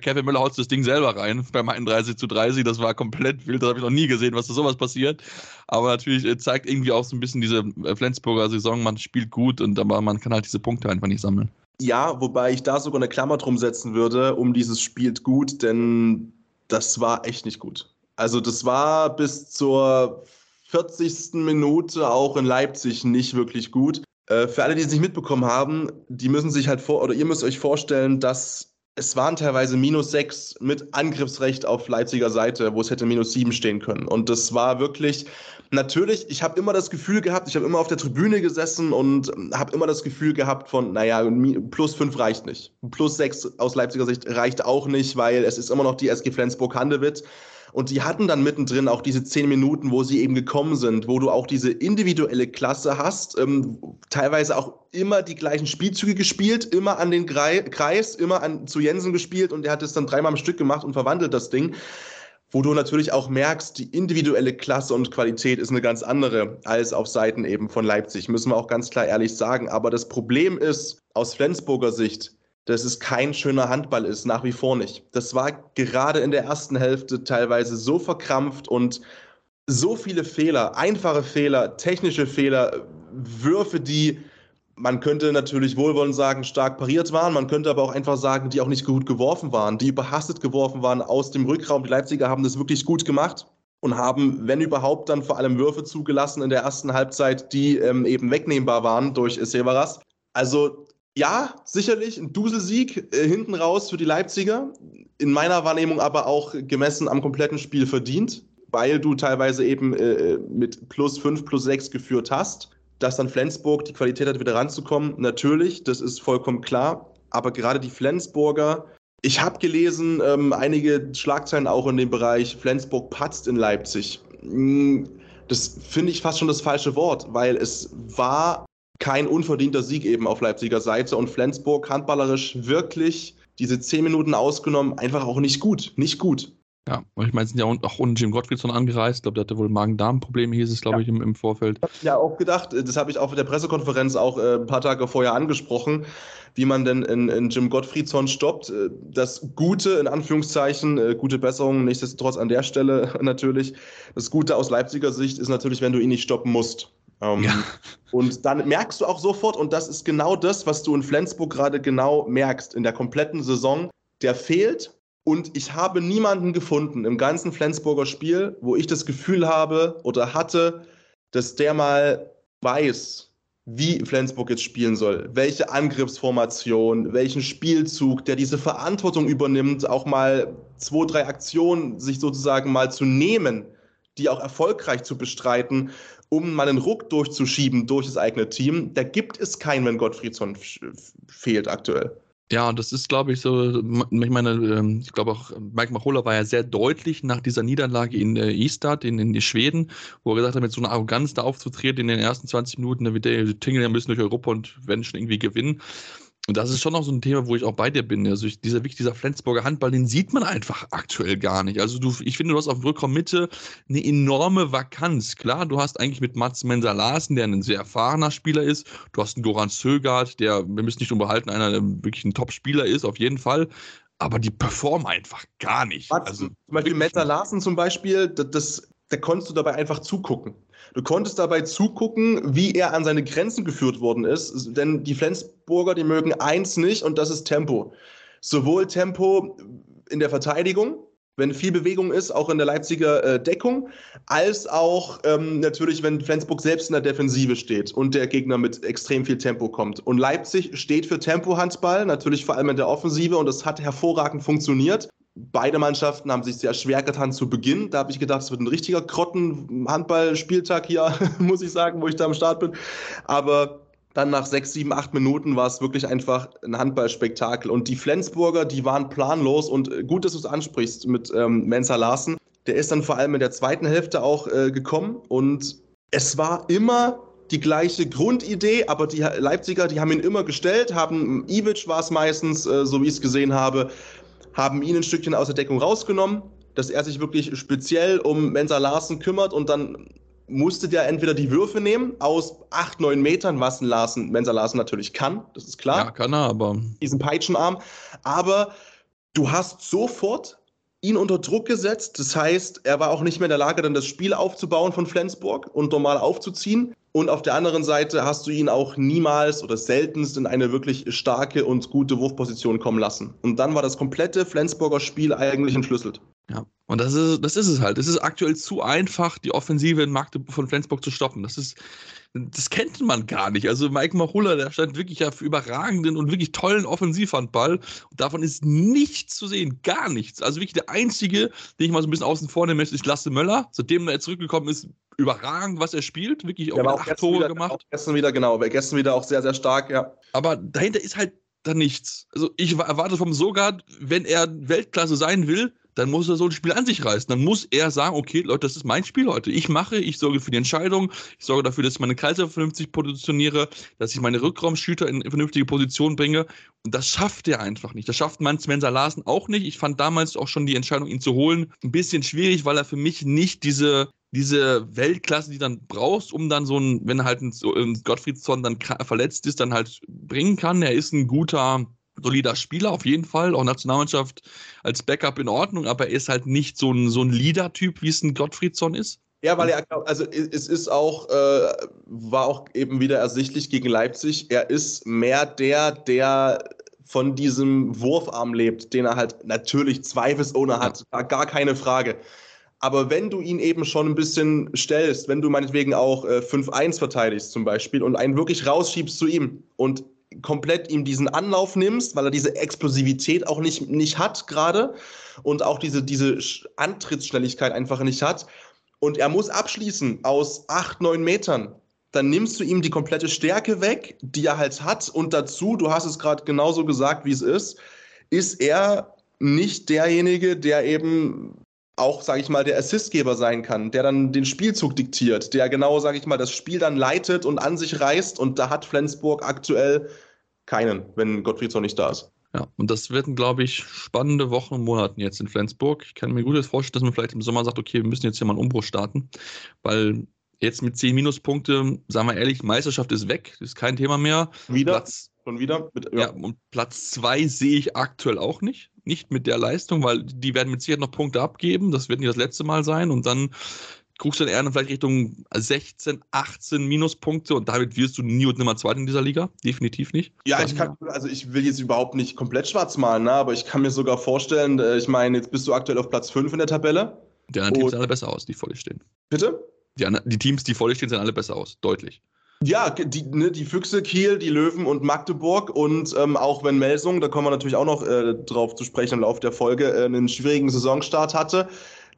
Kevin Müller haut das Ding selber rein beim 31 zu 30. Das war komplett wild, das habe ich noch nie gesehen, was da sowas passiert. Aber natürlich äh, zeigt irgendwie auch so ein bisschen diese äh, Flensburger Saison, man spielt gut und aber man kann halt diese Punkte einfach nicht sammeln. Ja, wobei ich da sogar eine Klammer drum setzen würde, um dieses spielt gut, denn das war echt nicht gut. Also das war bis zur 40. Minute auch in Leipzig nicht wirklich gut. Äh, für alle, die es nicht mitbekommen haben, die müssen sich halt vor, oder ihr müsst euch vorstellen, dass es waren teilweise minus sechs mit Angriffsrecht auf Leipziger Seite, wo es hätte minus sieben stehen können. Und das war wirklich, natürlich, ich habe immer das Gefühl gehabt, ich habe immer auf der Tribüne gesessen und habe immer das Gefühl gehabt von, naja, plus fünf reicht nicht. Plus sechs aus Leipziger Sicht reicht auch nicht, weil es ist immer noch die SG Flensburg-Handewitt. Und die hatten dann mittendrin auch diese zehn Minuten, wo sie eben gekommen sind, wo du auch diese individuelle Klasse hast, ähm, teilweise auch immer die gleichen Spielzüge gespielt, immer an den Kreis, immer an, zu Jensen gespielt und der hat es dann dreimal am Stück gemacht und verwandelt das Ding wo du natürlich auch merkst, die individuelle Klasse und Qualität ist eine ganz andere als auf Seiten eben von Leipzig, müssen wir auch ganz klar ehrlich sagen. Aber das Problem ist, aus Flensburger Sicht, dass es kein schöner Handball ist, nach wie vor nicht. Das war gerade in der ersten Hälfte teilweise so verkrampft und so viele Fehler, einfache Fehler, technische Fehler, Würfe, die man könnte natürlich wohlwollend sagen, stark pariert waren. Man könnte aber auch einfach sagen, die auch nicht gut geworfen waren, die überhastet geworfen waren aus dem Rückraum. Die Leipziger haben das wirklich gut gemacht und haben, wenn überhaupt, dann vor allem Würfe zugelassen in der ersten Halbzeit, die ähm, eben wegnehmbar waren durch Severas. Also ja, sicherlich ein Duselsieg äh, hinten raus für die Leipziger. In meiner Wahrnehmung aber auch gemessen am kompletten Spiel verdient, weil du teilweise eben äh, mit plus 5, plus 6 geführt hast. Dass dann Flensburg die Qualität hat, wieder ranzukommen, natürlich, das ist vollkommen klar. Aber gerade die Flensburger, ich habe gelesen, ähm, einige Schlagzeilen auch in dem Bereich, Flensburg patzt in Leipzig. Hm, das finde ich fast schon das falsche Wort, weil es war kein unverdienter Sieg eben auf Leipziger Seite und Flensburg handballerisch wirklich diese zehn Minuten ausgenommen, einfach auch nicht gut. Nicht gut. Ja, und ich meine, sind ja auch ohne Jim Gottfriedson angereist. Ich glaube, der hatte wohl Magen-Darm-Probleme, hieß es, glaube ja. ich, im, im Vorfeld. Ja, auch gedacht, das habe ich auf der Pressekonferenz auch äh, ein paar Tage vorher angesprochen, wie man denn in, in Jim Gottfriedson stoppt. Äh, das Gute, in Anführungszeichen, äh, gute Besserung, nichtsdestotrotz an der Stelle *laughs* natürlich. Das Gute aus Leipziger Sicht ist natürlich, wenn du ihn nicht stoppen musst. Ähm, ja. Und dann merkst du auch sofort, und das ist genau das, was du in Flensburg gerade genau merkst, in der kompletten Saison, der fehlt. Und ich habe niemanden gefunden im ganzen Flensburger Spiel, wo ich das Gefühl habe oder hatte, dass der mal weiß, wie Flensburg jetzt spielen soll, welche Angriffsformation, welchen Spielzug, der diese Verantwortung übernimmt, auch mal zwei, drei Aktionen sich sozusagen mal zu nehmen, die auch erfolgreich zu bestreiten um mal einen Ruck durchzuschieben durch das eigene Team. Da gibt es keinen, wenn Gottfriedsson fehlt aktuell. Ja, das ist, glaube ich, so, ich meine, ähm, ich glaube auch, Mike Machola war ja sehr deutlich nach dieser Niederlage in äh, Istad, in, in Schweden, wo er gesagt hat, mit so einer Arroganz da aufzutreten in den ersten 20 Minuten, da wird der tingeln ja bisschen durch Europa und werden schon irgendwie gewinnen. Und das ist schon noch so ein Thema, wo ich auch bei dir bin. Also ich, dieser dieser Flensburger Handball, den sieht man einfach aktuell gar nicht. Also du, ich finde, du hast auf dem Rückraum Mitte eine enorme Vakanz. Klar, du hast eigentlich mit Mats Menser Larsen, der ein sehr erfahrener Spieler ist. Du hast einen Goran Sögard, der, wir müssen nicht unterhalten, einer, der wirklich ein Top-Spieler ist, auf jeden Fall. Aber die performen einfach gar nicht. Mats, also, zum Beispiel Menser Larsen zum Beispiel, das, da konntest du dabei einfach zugucken. Du konntest dabei zugucken, wie er an seine Grenzen geführt worden ist, denn die Flensburger, die mögen eins nicht und das ist Tempo. Sowohl Tempo in der Verteidigung, wenn viel Bewegung ist, auch in der Leipziger äh, Deckung, als auch ähm, natürlich, wenn Flensburg selbst in der Defensive steht und der Gegner mit extrem viel Tempo kommt. Und Leipzig steht für Tempo-Handball, natürlich vor allem in der Offensive und das hat hervorragend funktioniert. Beide Mannschaften haben sich sehr schwer getan zu Beginn. Da habe ich gedacht, es wird ein richtiger Krotten-Handball-Spieltag hier, *laughs* muss ich sagen, wo ich da am Start bin. Aber dann nach sechs, sieben, acht Minuten war es wirklich einfach ein Handballspektakel. Und die Flensburger, die waren planlos und gut, dass du es ansprichst mit ähm, Mensa Larsen. Der ist dann vor allem in der zweiten Hälfte auch äh, gekommen und es war immer die gleiche Grundidee, aber die Leipziger, die haben ihn immer gestellt, haben Ivic war es meistens, äh, so wie ich es gesehen habe, haben ihn ein Stückchen aus der Deckung rausgenommen, dass er sich wirklich speziell um Mensa Larsen kümmert und dann musste der entweder die Würfe nehmen aus 8, 9 Metern, was ein Larsen, Mensa Larsen natürlich kann, das ist klar. Ja, kann er, aber. Diesen Peitschenarm. Aber du hast sofort ihn unter Druck gesetzt. Das heißt, er war auch nicht mehr in der Lage, dann das Spiel aufzubauen von Flensburg und normal aufzuziehen. Und auf der anderen Seite hast du ihn auch niemals oder seltenst in eine wirklich starke und gute Wurfposition kommen lassen. Und dann war das komplette Flensburger Spiel eigentlich entschlüsselt. Ja, und das ist, das ist es halt. Es ist aktuell zu einfach, die Offensive in Magdeburg von Flensburg zu stoppen. Das ist, das kennt man gar nicht. Also Mike Machulla, der stand wirklich auf überragenden und wirklich tollen Offensivhandball. Und davon ist nichts zu sehen, gar nichts. Also wirklich der einzige, den ich mal so ein bisschen außen vor nehme, ist Lasse Möller. Seitdem er zurückgekommen ist, überragend, was er spielt. Wirklich auch, auch acht Tore wieder, gemacht. Auch gestern wieder, genau. Gestern wieder auch sehr, sehr stark, ja. Aber dahinter ist halt da nichts. Also ich erwarte vom Sogard, wenn er Weltklasse sein will, dann muss er so ein Spiel an sich reißen. Dann muss er sagen, okay, Leute, das ist mein Spiel heute. Ich mache, ich sorge für die Entscheidung, ich sorge dafür, dass ich meine Kaiser vernünftig positioniere, dass ich meine Rückraumschüter in vernünftige Position bringe. Und das schafft er einfach nicht. Das schafft man Spencer Larsen auch nicht. Ich fand damals auch schon die Entscheidung, ihn zu holen, ein bisschen schwierig, weil er für mich nicht diese diese Weltklasse, die dann brauchst, um dann so ein, wenn halt ein, so ein Gottfriedson dann verletzt ist, dann halt bringen kann. Er ist ein guter solider Spieler auf jeden Fall, auch Nationalmannschaft als Backup in Ordnung, aber er ist halt nicht so ein, so ein Leader-Typ, wie es ein Gottfriedson ist. Ja, weil er, also es ist auch, äh, war auch eben wieder ersichtlich gegen Leipzig, er ist mehr der, der von diesem Wurfarm lebt, den er halt natürlich zweifelsohne hat, ja. gar keine Frage. Aber wenn du ihn eben schon ein bisschen stellst, wenn du meinetwegen auch äh, 5-1 verteidigst zum Beispiel und einen wirklich rausschiebst zu ihm und komplett ihm diesen Anlauf nimmst, weil er diese Explosivität auch nicht, nicht hat gerade und auch diese, diese Antrittsschnelligkeit einfach nicht hat. Und er muss abschließen aus acht, neun Metern. Dann nimmst du ihm die komplette Stärke weg, die er halt hat. Und dazu, du hast es gerade genauso gesagt, wie es ist, ist er nicht derjenige, der eben auch, sage ich mal, der Assistgeber sein kann, der dann den Spielzug diktiert, der genau, sage ich mal, das Spiel dann leitet und an sich reißt. Und da hat Flensburg aktuell keinen, wenn Gottfriedson nicht da ist. Ja, und das werden, glaube ich, spannende Wochen und Monaten jetzt in Flensburg. Ich kann mir gut vorstellen, dass man vielleicht im Sommer sagt, okay, wir müssen jetzt hier mal einen Umbruch starten, weil jetzt mit 10 Minuspunkte, sagen wir ehrlich, Meisterschaft ist weg, ist kein Thema mehr. Wieder? Platz, Schon wieder? Mit, ja. ja, und Platz 2 sehe ich aktuell auch nicht. Nicht mit der Leistung, weil die werden mit Sicherheit noch Punkte abgeben. Das wird nicht das letzte Mal sein. Und dann guckst du dann eher vielleicht Richtung 16, 18 Minuspunkte und damit wirst du nie und nimmer Zweiter in dieser Liga. Definitiv nicht. Ja, ich kann, also ich will jetzt überhaupt nicht komplett schwarz malen, ne? aber ich kann mir sogar vorstellen, äh, ich meine, jetzt bist du aktuell auf Platz 5 in der Tabelle. Die anderen Teams sehen alle besser aus, die vor dir stehen. Bitte? Die, die Teams, die vor dir stehen, sehen alle besser aus, deutlich. Ja, die, ne, die Füchse, Kiel, die Löwen und Magdeburg und ähm, auch wenn Melsung, da kommen wir natürlich auch noch äh, drauf zu sprechen im Laufe der Folge, äh, einen schwierigen Saisonstart hatte,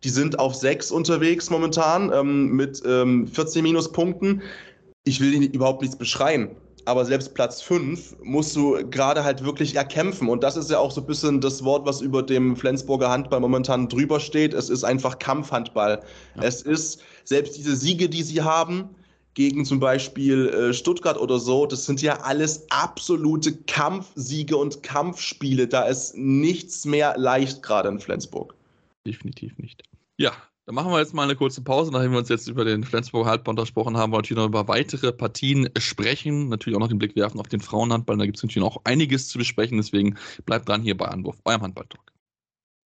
die sind auf sechs unterwegs momentan ähm, mit ähm, 14 Minuspunkten. Ich will ihnen überhaupt nichts beschreien. Aber selbst Platz 5 musst du gerade halt wirklich erkämpfen. Und das ist ja auch so ein bisschen das Wort, was über dem Flensburger Handball momentan drüber steht. Es ist einfach Kampfhandball. Ja. Es ist selbst diese Siege, die sie haben, gegen zum Beispiel äh, Stuttgart oder so, das sind ja alles absolute Kampfsiege und Kampfspiele. Da ist nichts mehr leicht gerade in Flensburg definitiv nicht. Ja, dann machen wir jetzt mal eine kurze Pause, nachdem wir uns jetzt über den Flensburger Halbband gesprochen haben, wollen wir noch über weitere Partien sprechen. Natürlich auch noch den Blick werfen auf den Frauenhandball. Da gibt es natürlich auch einiges zu besprechen. Deswegen bleibt dran hier bei Anwurf, eurem Handballtalk.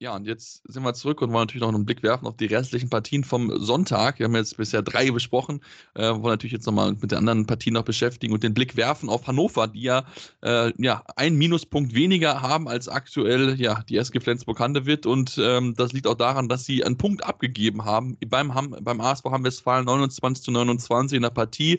Ja, und jetzt sind wir zurück und wollen natürlich noch einen Blick werfen auf die restlichen Partien vom Sonntag. Wir haben jetzt bisher drei besprochen, äh, wollen natürlich jetzt nochmal mit den anderen Partien noch beschäftigen und den Blick werfen auf Hannover, die ja, äh, ja einen Minuspunkt weniger haben als aktuell ja, die SG Flensburg-Handewitt. Und ähm, das liegt auch daran, dass sie einen Punkt abgegeben haben beim, beim ASV Hamm-Westfalen 29 zu 29 in der Partie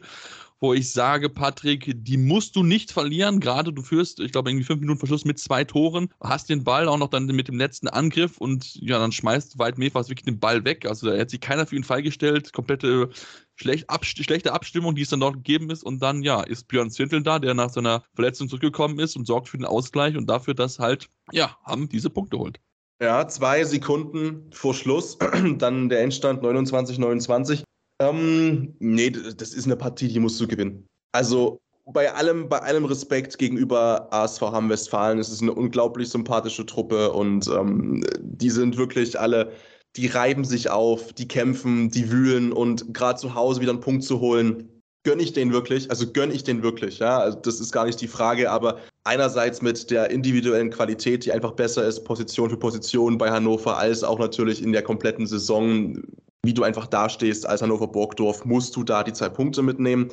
wo ich sage, Patrick, die musst du nicht verlieren. Gerade du führst, ich glaube, irgendwie fünf Minuten Verschluss mit zwei Toren, hast den Ball auch noch dann mit dem letzten Angriff und ja, dann schmeißt Weit Mefas wirklich den Ball weg. Also da hat sich keiner für ihn freigestellt. Komplette schlecht, abst schlechte Abstimmung, die es dann dort gegeben ist. Und dann, ja, ist Björn Zintel da, der nach seiner Verletzung zurückgekommen ist und sorgt für den Ausgleich und dafür, dass halt, ja, haben diese Punkte holt. Ja, zwei Sekunden vor Schluss, *clears throat* dann der Endstand 29, 29. Ähm, nee, das ist eine Partie, die musst du gewinnen. Also bei allem, bei allem Respekt gegenüber ASV Hamm Westfalen, es ist eine unglaublich sympathische Truppe und ähm, die sind wirklich alle, die reiben sich auf, die kämpfen, die wühlen und gerade zu Hause wieder einen Punkt zu holen, gönne ich den wirklich, also gönne ich den wirklich, ja, also das ist gar nicht die Frage, aber einerseits mit der individuellen Qualität, die einfach besser ist, Position für Position bei Hannover, als auch natürlich in der kompletten Saison wie du einfach dastehst als Hannover Burgdorf, musst du da die zwei Punkte mitnehmen.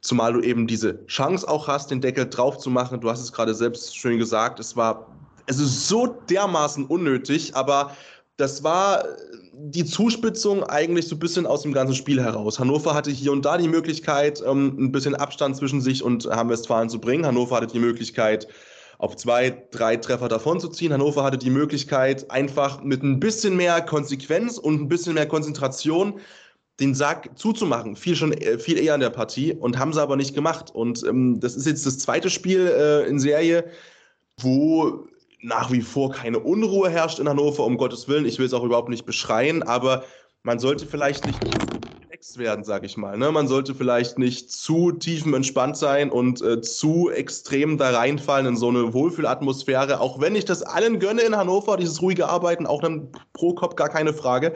Zumal du eben diese Chance auch hast, den Deckel drauf zu machen. Du hast es gerade selbst schön gesagt, es war es ist so dermaßen unnötig, aber das war die Zuspitzung eigentlich so ein bisschen aus dem ganzen Spiel heraus. Hannover hatte hier und da die Möglichkeit, ähm, ein bisschen Abstand zwischen sich und Hamm-Westfalen zu bringen. Hannover hatte die Möglichkeit, auf zwei, drei Treffer davon zu ziehen. Hannover hatte die Möglichkeit, einfach mit ein bisschen mehr Konsequenz und ein bisschen mehr Konzentration den Sack zuzumachen. Viel schon äh, viel eher in der Partie und haben sie aber nicht gemacht. Und ähm, das ist jetzt das zweite Spiel äh, in Serie, wo nach wie vor keine Unruhe herrscht in Hannover, um Gottes Willen. Ich will es auch überhaupt nicht beschreien, aber man sollte vielleicht nicht relaxed werden, sag ich mal. Ne? Man sollte vielleicht nicht zu tiefenentspannt sein und äh, zu extrem da reinfallen in so eine Wohlfühlatmosphäre. Auch wenn ich das allen gönne in Hannover, dieses ruhige Arbeiten, auch einem Pro-Cop, gar keine Frage.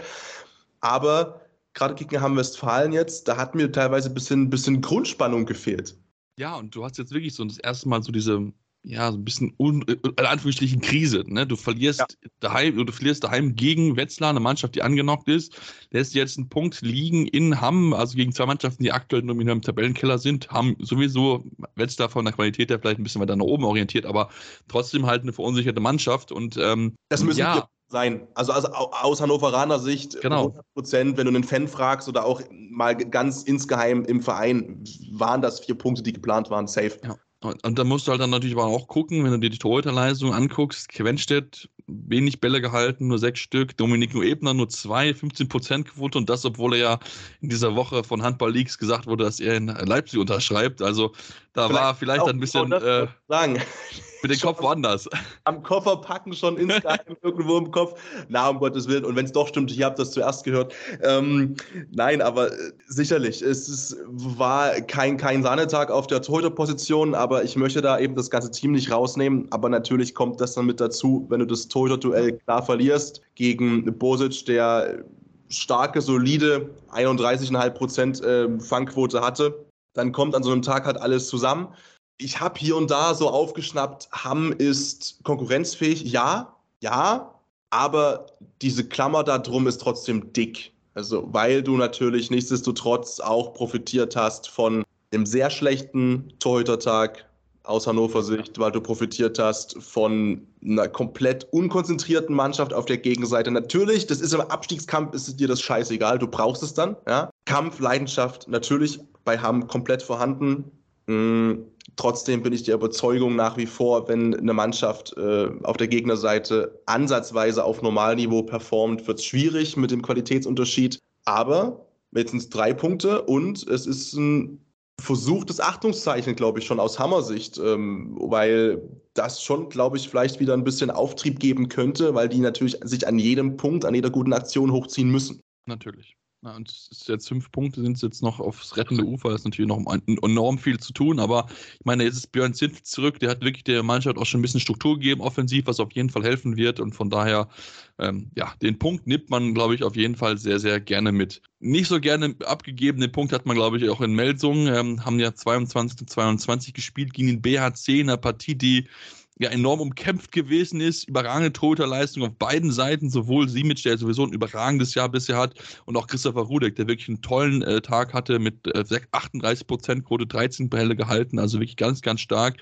Aber gerade gegen Hamm-Westfalen jetzt, da hat mir teilweise ein bisschen, bisschen Grundspannung gefehlt. Ja, und du hast jetzt wirklich so das erste Mal so diese ja, so ein bisschen un, äh, in Anführungsstrichen Krise. Ne? Du verlierst ja. daheim, du verlierst daheim gegen Wetzlar, eine Mannschaft, die angenockt ist, lässt jetzt einen Punkt liegen in Hamm, also gegen zwei Mannschaften, die aktuell nur im Tabellenkeller sind, haben sowieso Wetzlar von der Qualität her vielleicht ein bisschen weiter nach oben orientiert, aber trotzdem halt eine verunsicherte Mannschaft und ähm, das müssen ja. wir sein. Also, also aus Hannoveraner Sicht, genau. 100 Prozent, wenn du einen Fan fragst oder auch mal ganz insgeheim im Verein, waren das vier Punkte, die geplant waren, safe. Ja. Und da musst du halt dann natürlich aber auch gucken, wenn du dir die Torhüterleistung anguckst. Quenstedt, wenig Bälle gehalten, nur sechs Stück. Dominik Nuebner nur zwei, 15 Prozent Quote und das, obwohl er ja in dieser Woche von Handball Leagues gesagt wurde, dass er in Leipzig unterschreibt. Also da vielleicht war vielleicht ein bisschen. Äh, sagen. Mit dem Kopf woanders. Am Koffer packen schon insgeheim *laughs* irgendwo im Kopf. Na, um Gottes Willen. Und wenn es doch stimmt, ich habe das zuerst gehört. Ähm, nein, aber äh, sicherlich. Es ist, war kein, kein Sahnetag auf der Torhüterposition, aber ich möchte da eben das ganze Team nicht rausnehmen. Aber natürlich kommt das dann mit dazu, wenn du das Torhüter-Duell klar verlierst gegen Bosic, der starke, solide 31,5 Prozent äh, Fangquote hatte. Dann kommt an so einem Tag halt alles zusammen ich habe hier und da so aufgeschnappt, Hamm ist konkurrenzfähig. Ja, ja, aber diese Klammer da drum ist trotzdem dick. Also, weil du natürlich nichtsdestotrotz auch profitiert hast von dem sehr schlechten Torhütertag aus Hannover Sicht, weil du profitiert hast von einer komplett unkonzentrierten Mannschaft auf der Gegenseite. Natürlich, das ist im Abstiegskampf, ist dir das scheißegal, du brauchst es dann. Ja? Kampf, Leidenschaft, natürlich bei Hamm komplett vorhanden. Mm, trotzdem bin ich der Überzeugung nach wie vor, wenn eine Mannschaft äh, auf der Gegnerseite ansatzweise auf Normalniveau performt, wird es schwierig mit dem Qualitätsunterschied. Aber jetzt sind es drei Punkte und es ist ein versuchtes Achtungszeichen, glaube ich, schon aus Hammersicht, ähm, weil das schon, glaube ich, vielleicht wieder ein bisschen Auftrieb geben könnte, weil die natürlich sich an jedem Punkt, an jeder guten Aktion hochziehen müssen. Natürlich. Ja, und es ist jetzt fünf Punkte, sind es jetzt noch aufs rettende Ufer, ist natürlich noch enorm viel zu tun, aber ich meine, jetzt ist Björn Zint zurück, der hat wirklich der Mannschaft auch schon ein bisschen Struktur gegeben, offensiv, was auf jeden Fall helfen wird und von daher, ähm, ja, den Punkt nimmt man, glaube ich, auf jeden Fall sehr, sehr gerne mit. Nicht so gerne abgegeben, den Punkt hat man, glaube ich, auch in Melsungen, ähm, haben ja 22 zu 22 gespielt gegen den BHC in einer Partie, die ja enorm umkämpft gewesen ist. Überragende Torhüterleistung auf beiden Seiten, sowohl Simic, der sowieso ein überragendes Jahr bisher hat, und auch Christopher Rudek, der wirklich einen tollen äh, Tag hatte mit äh, 38% Quote, 13 Bälle gehalten, also wirklich ganz, ganz stark.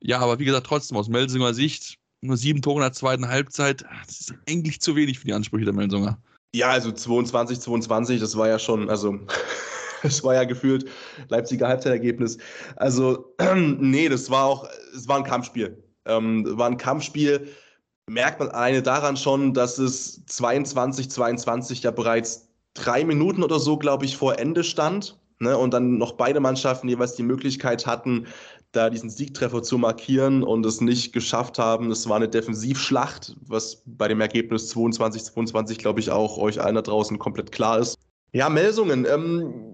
Ja, aber wie gesagt, trotzdem aus Melsinger Sicht nur sieben Tore in der zweiten Halbzeit, das ist eigentlich zu wenig für die Ansprüche der Melsinger. Ja, also 22, 22, das war ja schon, also *laughs* es war ja gefühlt Leipziger Halbzeitergebnis. Also, *clears throat* nee, das war auch, es war ein Kampfspiel. Ähm, war ein Kampfspiel. Merkt man alleine daran schon, dass es 22, 22 ja bereits drei Minuten oder so, glaube ich, vor Ende stand. Ne, und dann noch beide Mannschaften jeweils die Möglichkeit hatten, da diesen Siegtreffer zu markieren und es nicht geschafft haben. Es war eine Defensivschlacht, was bei dem Ergebnis 22, 22, glaube ich, auch euch allen da draußen komplett klar ist. Ja, Melsungen. Ähm,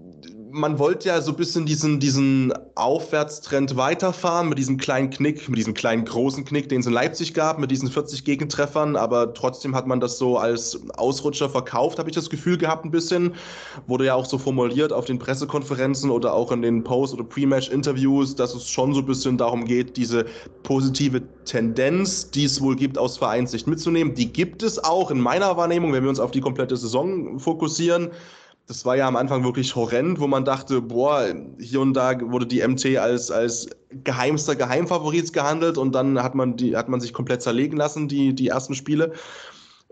man wollte ja so ein bisschen diesen, diesen Aufwärtstrend weiterfahren mit diesem kleinen Knick, mit diesem kleinen großen Knick, den es in Leipzig gab, mit diesen 40 Gegentreffern, aber trotzdem hat man das so als Ausrutscher verkauft, habe ich das Gefühl gehabt ein bisschen. Wurde ja auch so formuliert auf den Pressekonferenzen oder auch in den Post- oder Pre-Match-Interviews, dass es schon so ein bisschen darum geht, diese positive Tendenz, die es wohl gibt, aus Vereinssicht mitzunehmen. Die gibt es auch in meiner Wahrnehmung, wenn wir uns auf die komplette Saison fokussieren das war ja am Anfang wirklich horrend, wo man dachte, boah, hier und da wurde die MT als, als geheimster Geheimfavorit gehandelt und dann hat man, die, hat man sich komplett zerlegen lassen, die, die ersten Spiele,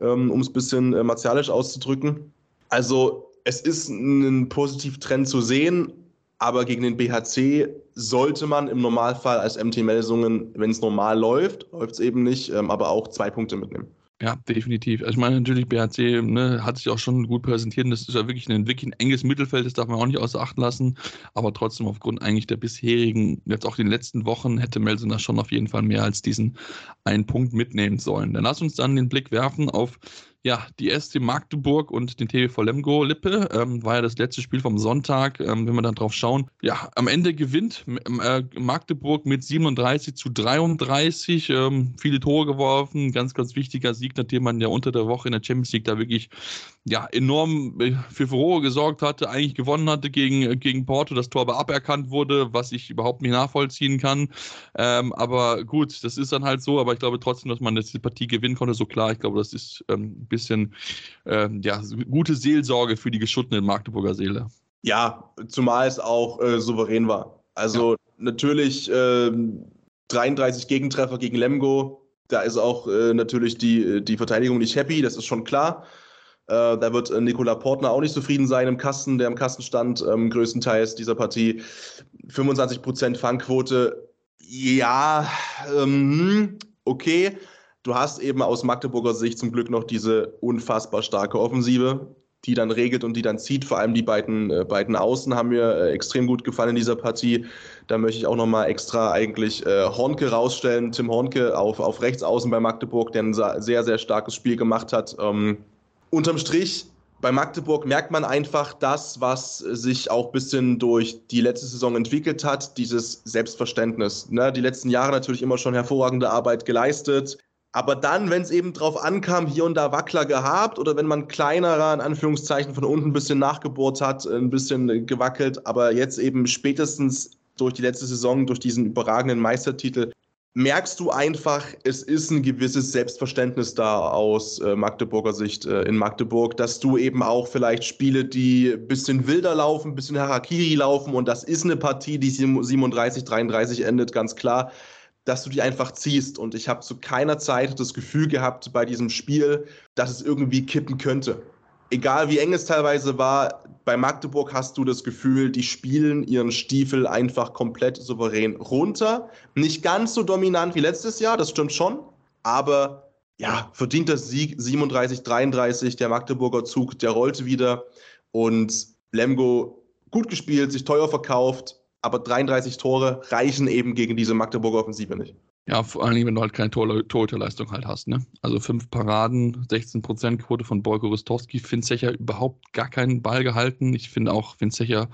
ähm, um es ein bisschen äh, martialisch auszudrücken. Also es ist ein Positivtrend zu sehen, aber gegen den BHC sollte man im Normalfall als MT-Melsungen, wenn es normal läuft, läuft es eben nicht, ähm, aber auch zwei Punkte mitnehmen. Ja, definitiv. Also ich meine, natürlich, BHC ne, hat sich auch schon gut präsentiert. Das ist ja wirklich ein, wirklich ein enges Mittelfeld, das darf man auch nicht außer Acht lassen. Aber trotzdem, aufgrund eigentlich der bisherigen, jetzt auch den letzten Wochen, hätte Melsen da schon auf jeden Fall mehr als diesen einen Punkt mitnehmen sollen. Dann lass uns dann den Blick werfen auf ja, die SC Magdeburg und den TVV Lemgo Lippe ähm, war ja das letzte Spiel vom Sonntag. Ähm, wenn wir dann drauf schauen, ja, am Ende gewinnt äh, Magdeburg mit 37 zu 33. Ähm, viele Tore geworfen, ganz, ganz wichtiger Sieg, nachdem man ja unter der Woche in der Champions League da wirklich ja, enorm äh, für Furore gesorgt hatte, eigentlich gewonnen hatte gegen, gegen Porto, das Tor aber aberkannt wurde, was ich überhaupt nicht nachvollziehen kann. Ähm, aber gut, das ist dann halt so, aber ich glaube trotzdem, dass man jetzt die Partie gewinnen konnte, so klar. Ich glaube, das ist ähm, bisschen äh, ja, gute Seelsorge für die geschuttenen Magdeburger Seele. Ja, zumal es auch äh, souverän war. Also ja. natürlich äh, 33 Gegentreffer gegen Lemgo. Da ist auch äh, natürlich die, die Verteidigung nicht happy, das ist schon klar. Äh, da wird äh, Nikola Portner auch nicht zufrieden sein im Kasten, der im Kasten stand, ähm, größtenteils dieser Partie. 25% Fangquote, ja, ähm, okay. Du hast eben aus Magdeburger Sicht zum Glück noch diese unfassbar starke Offensive, die dann regelt und die dann zieht. Vor allem die beiden, äh, beiden Außen haben mir äh, extrem gut gefallen in dieser Partie. Da möchte ich auch nochmal extra eigentlich äh, Hornke rausstellen. Tim Hornke auf, auf rechts außen bei Magdeburg, der ein sehr, sehr starkes Spiel gemacht hat. Ähm, unterm Strich bei Magdeburg merkt man einfach das, was sich auch ein bisschen durch die letzte Saison entwickelt hat, dieses Selbstverständnis. Ne? Die letzten Jahre natürlich immer schon hervorragende Arbeit geleistet. Aber dann, wenn es eben drauf ankam, hier und da Wackler gehabt oder wenn man kleinerer, in Anführungszeichen, von unten ein bisschen nachgebohrt hat, ein bisschen gewackelt, aber jetzt eben spätestens durch die letzte Saison, durch diesen überragenden Meistertitel, merkst du einfach, es ist ein gewisses Selbstverständnis da aus äh, Magdeburger Sicht äh, in Magdeburg, dass du eben auch vielleicht Spiele, die ein bisschen wilder laufen, ein bisschen Harakiri laufen und das ist eine Partie, die 37, 33 endet, ganz klar dass du die einfach ziehst. Und ich habe zu keiner Zeit das Gefühl gehabt bei diesem Spiel, dass es irgendwie kippen könnte. Egal wie eng es teilweise war, bei Magdeburg hast du das Gefühl, die spielen ihren Stiefel einfach komplett souverän runter. Nicht ganz so dominant wie letztes Jahr, das stimmt schon. Aber ja, verdienter Sieg 37, 33, der Magdeburger Zug, der rollte wieder. Und Lemgo gut gespielt, sich teuer verkauft, aber 33 Tore reichen eben gegen diese Magdeburger Offensive nicht. Ja, vor allem, wenn du halt keine Tor Torhüterleistung halt hast, ne? Also fünf Paraden, 16% Quote von Borko Rostowski, Finzecher überhaupt gar keinen Ball gehalten. Ich finde auch, Finzecher,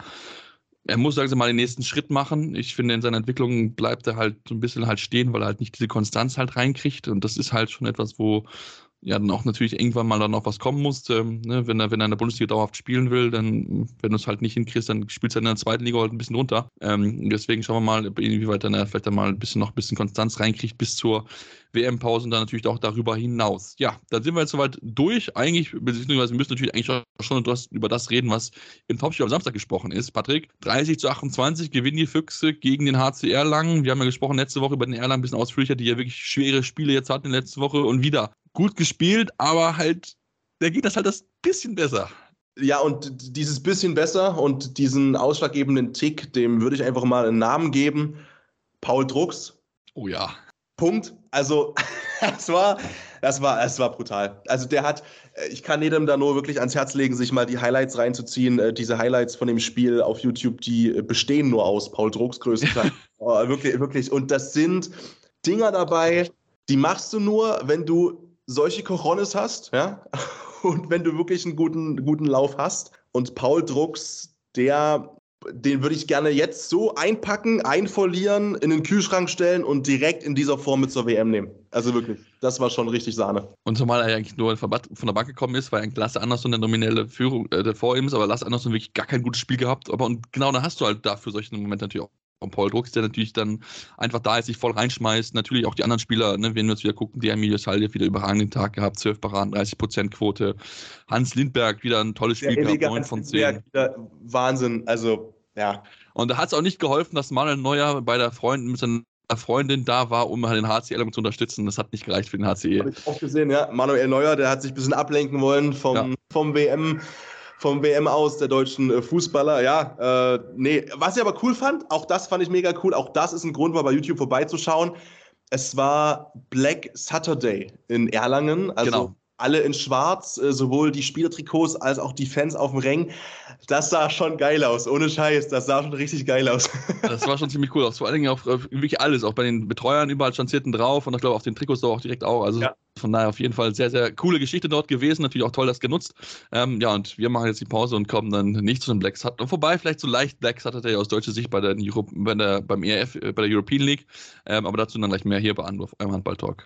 er muss langsam mal den nächsten Schritt machen. Ich finde, in seiner Entwicklung bleibt er halt so ein bisschen halt stehen, weil er halt nicht diese Konstanz halt reinkriegt. Und das ist halt schon etwas, wo ja dann auch natürlich irgendwann mal dann auch was kommen muss. Ähm, ne? wenn, er, wenn er in der Bundesliga dauerhaft spielen will, dann, wenn du es halt nicht hinkriegst, dann spielst du in der zweiten Liga halt ein bisschen runter. Ähm, deswegen schauen wir mal, inwieweit er vielleicht dann mal ein bisschen noch ein bisschen Konstanz reinkriegt bis zur WM-Pause und dann natürlich auch darüber hinaus. Ja, dann sind wir jetzt soweit durch. Eigentlich, beziehungsweise wir müssen natürlich eigentlich schon über das reden, was im Topspiel am Samstag gesprochen ist. Patrick, 30 zu 28 gewinnen die Füchse gegen den HC Erlangen. Wir haben ja gesprochen letzte Woche über den Erlangen ein bisschen ausführlicher, die ja wirklich schwere Spiele jetzt hatten in letzte Woche und wieder gut gespielt, aber halt, da geht das halt das bisschen besser. Ja, und dieses bisschen besser und diesen ausschlaggebenden Tick, dem würde ich einfach mal einen Namen geben. Paul Drucks. Oh ja. Punkt. Also, *laughs* das war, das war, das war brutal. Also, der hat, ich kann jedem da nur wirklich ans Herz legen, sich mal die Highlights reinzuziehen. Äh, diese Highlights von dem Spiel auf YouTube, die bestehen nur aus Paul Drucks größtenteils. *laughs* oh, wirklich, wirklich. Und das sind Dinger dabei, die machst du nur, wenn du solche Coronis hast, ja, *laughs* und wenn du wirklich einen guten, guten Lauf hast. Und Paul Drucks, der, den würde ich gerne jetzt so einpacken, einfolieren, in den Kühlschrank stellen und direkt in dieser Form mit zur WM nehmen. Also wirklich, das war schon richtig Sahne. Und zumal er eigentlich nur von der Bank gekommen ist, weil eigentlich Lasse Andersson der nominelle Führung äh, vor ihm ist, aber Lasse Andersson wirklich gar kein gutes Spiel gehabt. Aber und genau da hast du halt dafür solche Momente natürlich auch von Paul Drucks, der natürlich dann einfach da ist, sich voll reinschmeißt. Natürlich auch die anderen Spieler, ne, wenn wir uns wieder gucken, der Emilio Salje wieder überragenden Tag gehabt, 12 Paraden, 30% Quote. Hans Lindberg wieder ein tolles Spiel gehabt, 9 von 10. Wahnsinn, also ja. Und da hat es auch nicht geholfen, dass Manuel Neuer bei der Freundin mit seiner Freundin da war, um den HCL zu unterstützen. Das hat nicht gereicht für den HCE. Habe ich auch gesehen, ja. Manuel Neuer, der hat sich ein bisschen ablenken wollen vom, ja. vom WM vom WM aus, der deutschen äh, Fußballer. Ja, äh, nee, was ich aber cool fand, auch das fand ich mega cool, auch das ist ein Grund, mal bei YouTube vorbeizuschauen. Es war Black Saturday in Erlangen, also genau. Alle in schwarz, äh, sowohl die Spielertrikots als auch die Fans auf dem Ring. Das sah schon geil aus, ohne Scheiß, das sah schon richtig geil aus. *laughs* das war schon ziemlich cool aus, vor allen Dingen auch äh, wirklich alles, auch bei den Betreuern überall stand drauf und ich glaube auf den Trikots auch direkt auch, also ja. Von daher auf jeden Fall sehr, sehr coole Geschichte dort gewesen. Natürlich auch toll das genutzt. Ähm, ja, und wir machen jetzt die Pause und kommen dann nicht zu den Black Saturday. Vorbei, vielleicht so leicht Black Saturday aus deutscher Sicht bei der, Euro, bei der beim ERF, äh, bei der European League. Ähm, aber dazu dann gleich mehr hier bei Anruf, eurem Handball-Talk.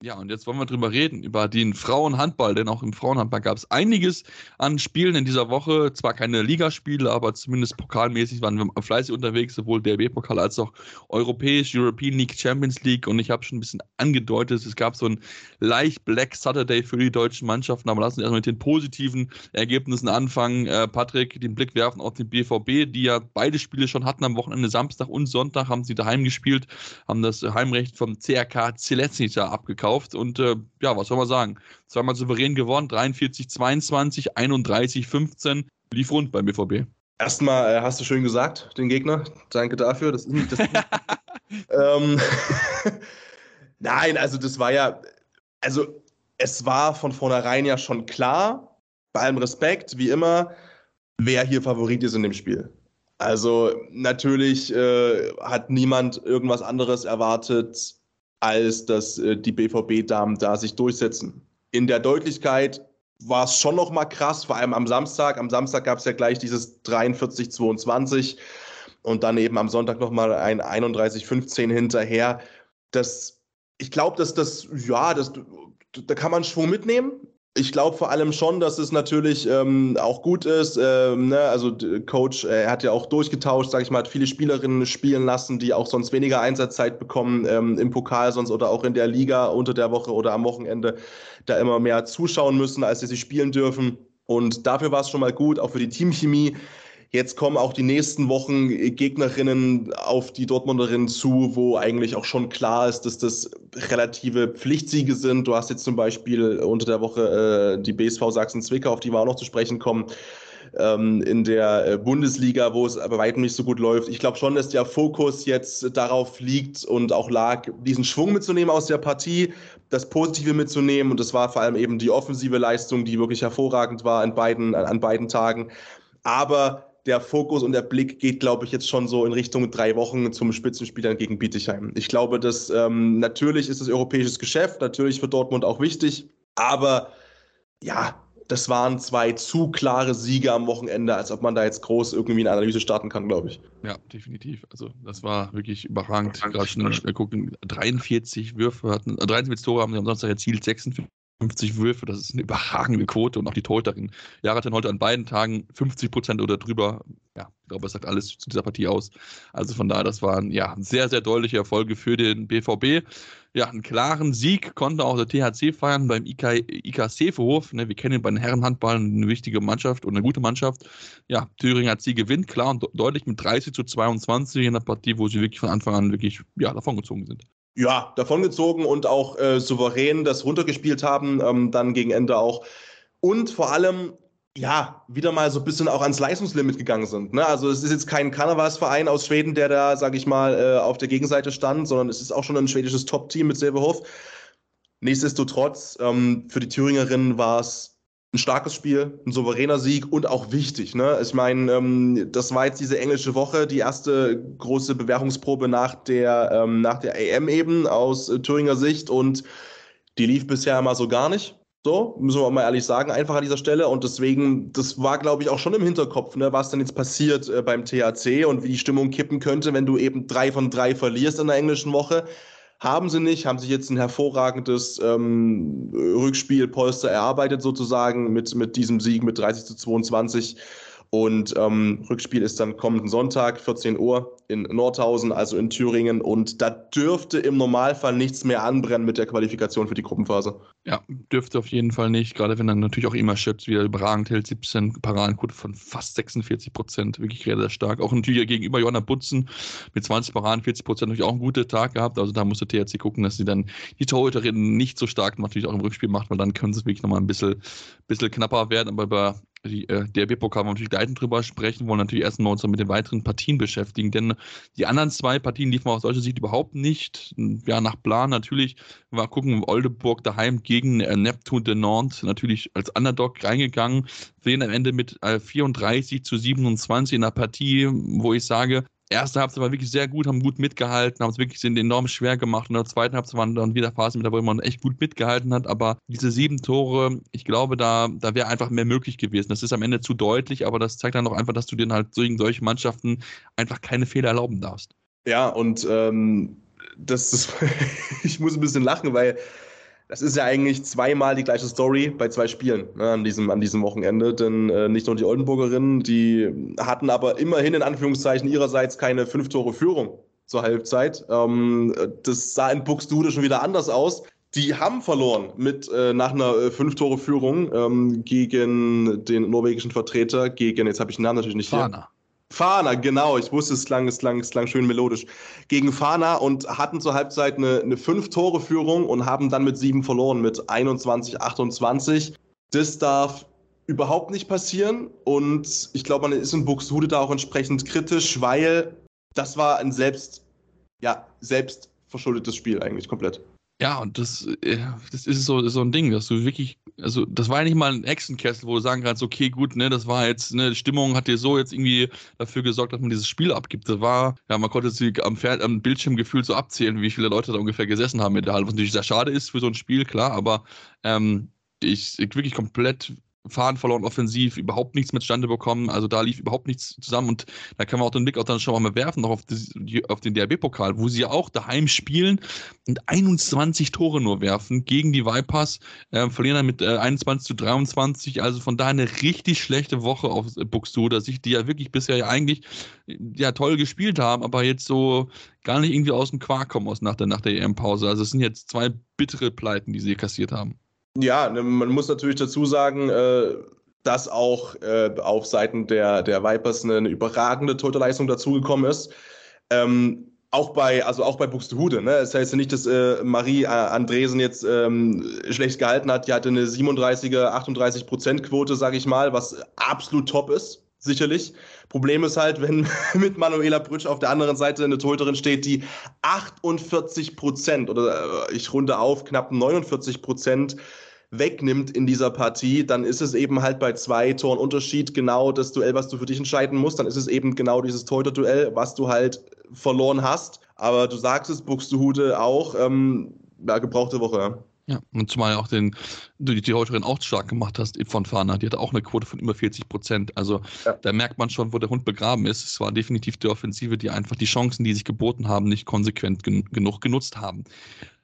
Ja, und jetzt wollen wir drüber reden, über den Frauenhandball, denn auch im Frauenhandball gab es einiges an Spielen in dieser Woche. Zwar keine Ligaspiele, aber zumindest pokalmäßig waren wir fleißig unterwegs, sowohl DRB-Pokal als auch europäisch, European League, Champions League. Und ich habe schon ein bisschen angedeutet, es gab so ein leicht Black Saturday für die deutschen Mannschaften. Aber lassen wir erstmal mit den positiven Ergebnissen anfangen. Äh, Patrick, den Blick werfen auf den BVB, die ja beide Spiele schon hatten am Wochenende, Samstag und Sonntag, haben sie daheim gespielt, haben das Heimrecht vom CRK Celestica abgekauft gekauft und äh, ja, was soll man sagen? Zweimal souverän gewonnen, 43, 22, 31, 15. Lief rund beim BVB. Erstmal äh, hast du schön gesagt, den Gegner. Danke dafür. Das, das, *laughs* ähm, *laughs* Nein, also das war ja, also es war von vornherein ja schon klar, bei allem Respekt, wie immer, wer hier Favorit ist in dem Spiel. Also natürlich äh, hat niemand irgendwas anderes erwartet als dass äh, die BVB-Damen da sich durchsetzen. In der Deutlichkeit war es schon noch mal krass, vor allem am Samstag. Am Samstag gab es ja gleich dieses 43-22 und dann eben am Sonntag noch mal ein 31-15 hinterher. Das, ich glaube, dass das, ja, das, da kann man Schwung mitnehmen ich glaube vor allem schon, dass es natürlich ähm, auch gut ist. Ähm, ne? Also Coach, äh, er hat ja auch durchgetauscht, sage ich mal, hat viele Spielerinnen spielen lassen, die auch sonst weniger Einsatzzeit bekommen ähm, im Pokal sonst oder auch in der Liga unter der Woche oder am Wochenende, da immer mehr zuschauen müssen, als sie sie spielen dürfen. Und dafür war es schon mal gut, auch für die Teamchemie. Jetzt kommen auch die nächsten Wochen Gegnerinnen auf die Dortmunderinnen zu, wo eigentlich auch schon klar ist, dass das relative Pflichtsiege sind. Du hast jetzt zum Beispiel unter der Woche äh, die BSV Sachsen-Zwickau, auf die wir auch noch zu sprechen kommen ähm, in der äh, Bundesliga, wo es aber weitem nicht so gut läuft. Ich glaube schon, dass der Fokus jetzt darauf liegt und auch lag, diesen Schwung mitzunehmen aus der Partie, das Positive mitzunehmen. Und das war vor allem eben die offensive Leistung, die wirklich hervorragend war an beiden, an beiden Tagen. Aber der Fokus und der Blick geht, glaube ich, jetzt schon so in Richtung drei Wochen zum Spitzenspielern gegen Bietigheim. Ich glaube, dass ähm, natürlich ist es europäisches Geschäft, natürlich für Dortmund auch wichtig, aber ja, das waren zwei zu klare Siege am Wochenende, als ob man da jetzt groß irgendwie eine Analyse starten kann, glaube ich. Ja, definitiv. Also das war wirklich überragend. Gerade schon schnell gucken, 43 Würfe hatten, 43 äh, Tore haben sie am Sonntag erzielt, 46 50 Würfe, das ist eine überragende Quote und auch die Torhüterin. Jara hat dann heute an beiden Tagen 50 Prozent oder drüber. Ja, ich glaube, das sagt alles zu dieser Partie aus. Also von daher, das waren ja sehr, sehr deutliche Erfolge für den BVB. Ja, einen klaren Sieg konnte auch der THC feiern beim IK, IK Seehof. Ne, wir kennen ihn bei den Herrenhandball eine wichtige Mannschaft und eine gute Mannschaft. Ja, Thüringen hat sie gewinnt, klar und deutlich mit 30 zu 22 in der Partie, wo sie wirklich von Anfang an wirklich ja, davongezogen sind ja, davongezogen und auch äh, souverän das runtergespielt haben, ähm, dann gegen Ende auch. Und vor allem, ja, wieder mal so ein bisschen auch ans Leistungslimit gegangen sind. Ne? Also es ist jetzt kein Karnevalsverein aus Schweden, der da, sage ich mal, äh, auf der Gegenseite stand, sondern es ist auch schon ein schwedisches Top-Team mit Silberhof. Nichtsdestotrotz, ähm, für die Thüringerinnen war es ein starkes Spiel, ein souveräner Sieg und auch wichtig. Ne? Ich meine, ähm, das war jetzt diese englische Woche, die erste große Bewährungsprobe nach der, ähm, nach der AM eben aus äh, Thüringer Sicht und die lief bisher mal so gar nicht. So, müssen wir mal ehrlich sagen, einfach an dieser Stelle. Und deswegen, das war, glaube ich, auch schon im Hinterkopf, ne, was denn jetzt passiert äh, beim THC und wie die Stimmung kippen könnte, wenn du eben drei von drei verlierst in der englischen Woche. Haben sie nicht, haben sich jetzt ein hervorragendes ähm, Rückspielpolster erarbeitet, sozusagen, mit, mit diesem Sieg mit 30 zu 22. Und ähm, Rückspiel ist dann kommenden Sonntag, 14 Uhr in Nordhausen, also in Thüringen. Und da dürfte im Normalfall nichts mehr anbrennen mit der Qualifikation für die Gruppenphase. Ja, dürfte auf jeden Fall nicht. Gerade wenn dann natürlich auch immer Schöpf wieder überragend hält. 17 Paradenquote von fast 46 Prozent. Wirklich sehr, stark. Auch natürlich gegenüber Johanna Butzen mit 20 Paraden, 40 Prozent natürlich auch einen guten Tag gehabt. Also da muss der THC gucken, dass sie dann die Torhüterinnen nicht so stark natürlich auch im Rückspiel macht, weil dann können sie wirklich nochmal ein bisschen, bisschen knapper werden. Aber bei die äh, DRB-Pokal wollen wir natürlich gleich drüber sprechen, wollen natürlich erstmal uns mit den weiteren Partien beschäftigen, denn die anderen zwei Partien liefen aus solcher Sicht überhaupt nicht. Ja, nach Plan natürlich, mal gucken, Oldenburg daheim gegen äh, Neptun de Nantes, natürlich als Underdog reingegangen, sehen am Ende mit äh, 34 zu 27 in einer Partie, wo ich sage, erste Halbzeit war wirklich sehr gut, haben gut mitgehalten, haben es wirklich enorm schwer gemacht. Und in der zweiten Halbzeit waren dann wieder Phasen mit, wo man echt gut mitgehalten hat. Aber diese sieben Tore, ich glaube, da, da wäre einfach mehr möglich gewesen. Das ist am Ende zu deutlich, aber das zeigt dann auch einfach, dass du dir halt gegen solche Mannschaften einfach keine Fehler erlauben darfst. Ja, und ähm, das ist, *laughs* ich muss ein bisschen lachen, weil das ist ja eigentlich zweimal die gleiche Story bei zwei Spielen ne, an, diesem, an diesem Wochenende. Denn äh, nicht nur die Oldenburgerinnen, die hatten aber immerhin in Anführungszeichen ihrerseits keine fünf Tore Führung zur Halbzeit. Ähm, das sah in Buxtehude schon wieder anders aus. Die haben verloren mit äh, nach einer äh, fünf Tore Führung ähm, gegen den norwegischen Vertreter, gegen, jetzt habe ich den Namen natürlich nicht Fahner. Fana, genau, ich wusste, es klang, es klang, es klang schön melodisch. Gegen Fana und hatten zur Halbzeit eine, eine Fünf-Tore-Führung und haben dann mit sieben verloren, mit 21, 28. Das darf überhaupt nicht passieren und ich glaube, man ist in Buxtehude da auch entsprechend kritisch, weil das war ein selbst, ja, selbst verschuldetes Spiel eigentlich komplett. Ja, und das, äh, das ist so, so ein Ding, dass du wirklich, also das war ja nicht mal ein Hexenkessel, wo du sagen kannst, okay, gut, ne, das war jetzt, ne, die Stimmung hat dir so jetzt irgendwie dafür gesorgt, dass man dieses Spiel abgibt. Das war, ja, man konnte sich am, Pferd, am Bildschirm gefühlt so abzählen, wie viele Leute da ungefähr gesessen haben mit der Halle, was natürlich sehr schade ist für so ein Spiel, klar, aber ähm, ich, ich wirklich komplett Fahren verloren offensiv, überhaupt nichts mit Stande bekommen. Also da lief überhaupt nichts zusammen. Und da kann man auch den Blick auch dann schon mal werfen, noch auf, das, auf den DRB-Pokal, wo sie ja auch daheim spielen und 21 Tore nur werfen gegen die Vipers, äh, verlieren dann mit äh, 21 zu 23. Also von daher eine richtig schlechte Woche auf Buxtehude Sicht, die ja wirklich bisher ja eigentlich ja toll gespielt haben, aber jetzt so gar nicht irgendwie aus dem Quark kommen aus nach der, nach der EM-Pause. Also es sind jetzt zwei bittere Pleiten, die sie kassiert haben. Ja, ne, man muss natürlich dazu sagen, äh, dass auch äh, auf Seiten der, der Vipers eine, überragende Torhüterleistung dazugekommen ist. Ähm, auch bei, also auch bei Buxtehude, ne? Das heißt ja nicht, dass äh, Marie äh, Andresen jetzt ähm, schlecht gehalten hat. Die hatte eine 37er, 38 Prozent Quote, sage ich mal, was absolut top ist, sicherlich. Problem ist halt, wenn *laughs* mit Manuela Brütsch auf der anderen Seite eine Torhüterin steht, die 48 Prozent oder äh, ich runde auf, knapp 49 Prozent wegnimmt in dieser Partie, dann ist es eben halt bei zwei Toren Unterschied genau das Duell, was du für dich entscheiden musst. Dann ist es eben genau dieses Torhüter-Duell, was du halt verloren hast. Aber du sagst es, Buxtehude auch, ähm, ja, gebrauchte Woche. Ja, und zumal auch den, du die Torhüterin auch stark gemacht hast von Fana. Die hatte auch eine Quote von über 40 Prozent. Also ja. da merkt man schon, wo der Hund begraben ist. Es war definitiv die Offensive, die einfach die Chancen, die sich geboten haben, nicht konsequent gen genug genutzt haben.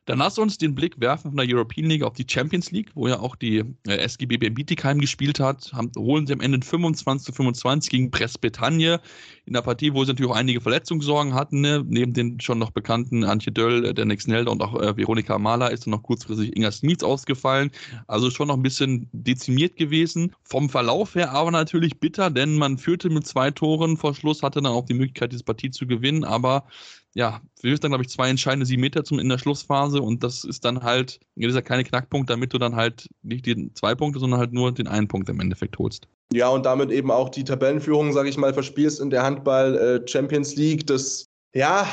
Dann lass uns den Blick werfen von der European League auf die Champions League, wo ja auch die äh, SGB Bietigheim gespielt hat. Haben, holen sie am Ende 25 zu 25 gegen Brest-Bretagne in der Partie, wo sie natürlich auch einige Verletzungssorgen hatten. Ne? Neben den schon noch bekannten Antje Döll, äh, Dennis Nelder und auch äh, Veronika Mahler ist dann noch kurzfristig Inga Smith ausgefallen. Also schon noch ein bisschen dezimiert gewesen. Vom Verlauf her aber natürlich bitter, denn man führte mit zwei Toren vor Schluss, hatte dann auch die Möglichkeit, diese Partie zu gewinnen, aber ja, wir dann, glaube ich, zwei entscheidende sieben Meter zum, in der Schlussphase und das ist dann halt, dieser kleine Knackpunkt, damit du dann halt nicht die zwei Punkte, sondern halt nur den einen Punkt im Endeffekt holst. Ja, und damit eben auch die Tabellenführung, sage ich mal, verspielst in der Handball äh, Champions League. Das, ja,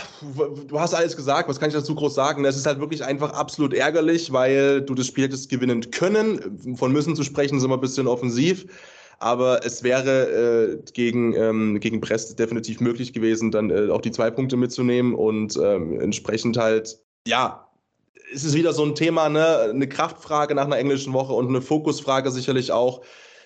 du hast alles gesagt, was kann ich dazu groß sagen? Es ist halt wirklich einfach absolut ärgerlich, weil du das Spiel hättest gewinnen können. Von müssen zu sprechen, sind wir ein bisschen offensiv aber es wäre äh, gegen, ähm, gegen Brest definitiv möglich gewesen, dann äh, auch die zwei Punkte mitzunehmen und ähm, entsprechend halt, ja, es ist wieder so ein Thema, ne? eine Kraftfrage nach einer englischen Woche und eine Fokusfrage sicherlich auch.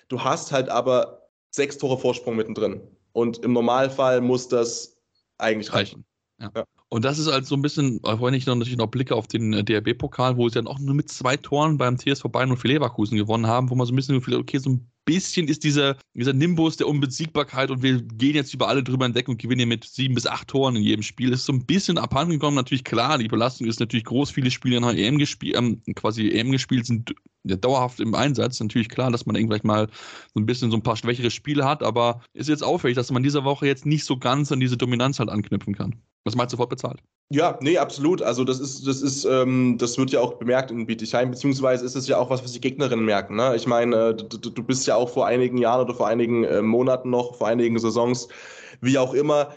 Du hast halt aber sechs Tore Vorsprung mittendrin und im Normalfall muss das eigentlich reichen. Ja. ja. Und das ist halt so ein bisschen, wenn ich noch, natürlich noch blicke auf den äh, DRB-Pokal, wo sie dann auch nur mit zwei Toren beim TSV Bayern und für Leverkusen gewonnen haben, wo man so ein bisschen, okay, so ein bisschen ist dieser, dieser Nimbus der Unbesiegbarkeit und wir gehen jetzt über alle drüber hinweg und gewinnen mit sieben bis acht Toren in jedem Spiel. Ist so ein bisschen abhanden gekommen. Natürlich klar, die Belastung ist natürlich groß. Viele Spieler haben EM gespielt, ähm, quasi EM gespielt, sind ja, dauerhaft im Einsatz. Natürlich klar, dass man irgendwann mal so ein bisschen so ein paar schwächere Spiele hat, aber ist jetzt auffällig, dass man diese Woche jetzt nicht so ganz an diese Dominanz halt anknüpfen kann. Das meinst sofort bezahlt. Ja, nee, absolut. Also das ist, das ist, ähm, das wird ja auch bemerkt in Bietigheim, beziehungsweise ist es ja auch was, was die Gegnerinnen merken. Ne? Ich meine, äh, du, du, bist ja auch vor einigen Jahren oder vor einigen äh, Monaten noch, vor einigen Saisons, wie auch immer,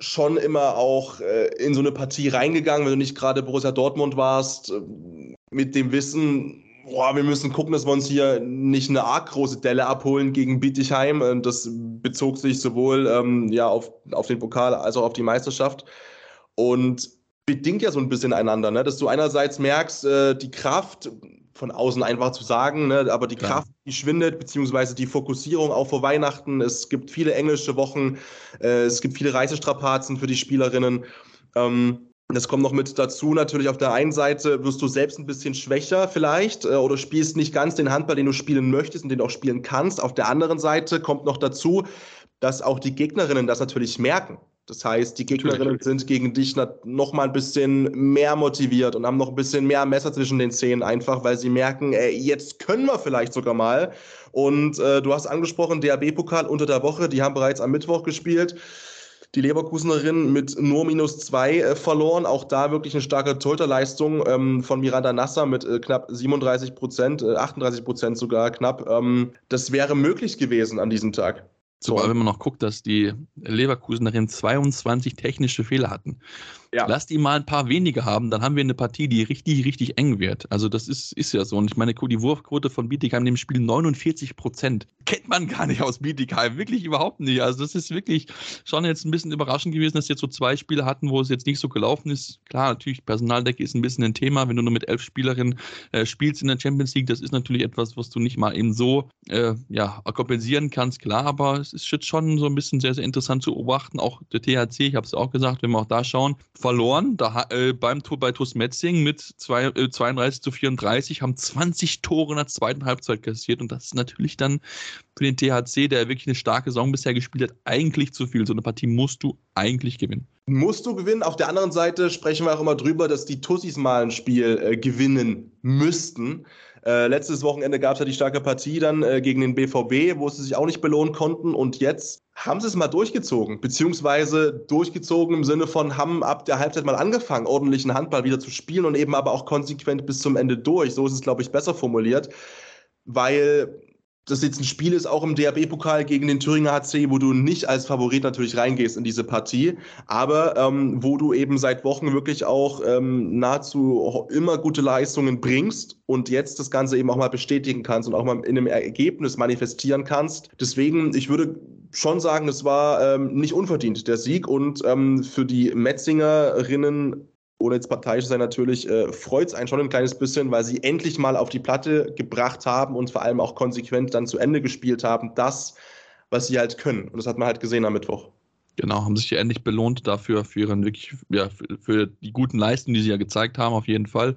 schon immer auch äh, in so eine Partie reingegangen, wenn du nicht gerade Borussia Dortmund warst, äh, mit dem Wissen, boah, wir müssen gucken, dass wir uns hier nicht eine arg große Delle abholen gegen Bietigheim. Ähm, das bezog sich sowohl ähm, ja, auf, auf den Pokal als auch auf die Meisterschaft. Und bedingt ja so ein bisschen einander, ne? dass du einerseits merkst, äh, die Kraft, von außen einfach zu sagen, ne? aber die Klar. Kraft, die schwindet, beziehungsweise die Fokussierung auch vor Weihnachten. Es gibt viele englische Wochen, äh, es gibt viele Reisestrapazen für die Spielerinnen. Ähm, das kommt noch mit dazu. Natürlich auf der einen Seite wirst du selbst ein bisschen schwächer vielleicht äh, oder spielst nicht ganz den Handball, den du spielen möchtest und den du auch spielen kannst. Auf der anderen Seite kommt noch dazu, dass auch die Gegnerinnen das natürlich merken. Das heißt, die Gegnerinnen sind gegen dich noch mal ein bisschen mehr motiviert und haben noch ein bisschen mehr Messer zwischen den Zähnen, einfach weil sie merken, ey, jetzt können wir vielleicht sogar mal. Und äh, du hast angesprochen, DAB-Pokal unter der Woche, die haben bereits am Mittwoch gespielt die Leverkusenerin mit nur minus zwei äh, verloren. Auch da wirklich eine starke Torhüterleistung ähm, von Miranda Nasser mit äh, knapp 37 Prozent, äh, 38 Prozent sogar knapp. Ähm, das wäre möglich gewesen an diesem Tag. Zumal, wenn man noch guckt, dass die Leverkusenerin 22 technische Fehler hatten. Ja. Lass die mal ein paar wenige haben, dann haben wir eine Partie, die richtig, richtig eng wird. Also das ist, ist ja so. Und ich meine, die Wurfquote von Bietigheim in dem Spiel 49 Prozent. Kennt man gar nicht aus Bietigheim. Wirklich überhaupt nicht. Also das ist wirklich schon jetzt ein bisschen überraschend gewesen, dass jetzt so zwei Spiele hatten, wo es jetzt nicht so gelaufen ist. Klar, natürlich, Personaldecke ist ein bisschen ein Thema. Wenn du nur mit elf Spielerinnen äh, spielst in der Champions League, das ist natürlich etwas, was du nicht mal eben so äh, ja, kompensieren kannst, klar. Aber es ist schon so ein bisschen sehr, sehr interessant zu beobachten. Auch der THC, ich habe es auch gesagt, wenn wir auch da schauen, verloren da, äh, beim Tor bei TuS Metzing mit zwei, äh, 32 zu 34, haben 20 Tore in der zweiten Halbzeit kassiert und das ist natürlich dann für den THC, der wirklich eine starke Saison bisher gespielt hat, eigentlich zu viel. So eine Partie musst du eigentlich gewinnen. Musst du gewinnen. Auf der anderen Seite sprechen wir auch immer drüber, dass die Tussis mal ein Spiel äh, gewinnen müssten. Äh, letztes Wochenende gab es ja die starke Partie dann äh, gegen den BVB, wo sie sich auch nicht belohnen konnten. Und jetzt haben sie es mal durchgezogen, beziehungsweise durchgezogen im Sinne von haben ab der Halbzeit mal angefangen, ordentlichen Handball wieder zu spielen und eben aber auch konsequent bis zum Ende durch. So ist es, glaube ich, besser formuliert, weil das jetzt ein Spiel ist, auch im DRB-Pokal gegen den Thüringer HC, wo du nicht als Favorit natürlich reingehst in diese Partie, aber ähm, wo du eben seit Wochen wirklich auch ähm, nahezu immer gute Leistungen bringst und jetzt das Ganze eben auch mal bestätigen kannst und auch mal in einem Ergebnis manifestieren kannst. Deswegen, ich würde schon sagen, es war ähm, nicht unverdient, der Sieg und ähm, für die Metzingerinnen ohne jetzt parteiisch zu sein natürlich, äh, freut es einen schon ein kleines bisschen, weil sie endlich mal auf die Platte gebracht haben und vor allem auch konsequent dann zu Ende gespielt haben, das, was sie halt können. Und das hat man halt gesehen am Mittwoch. Genau, haben sich ja endlich belohnt dafür, für ihren wirklich, ja, für, für, die guten Leistungen, die sie ja gezeigt haben, auf jeden Fall.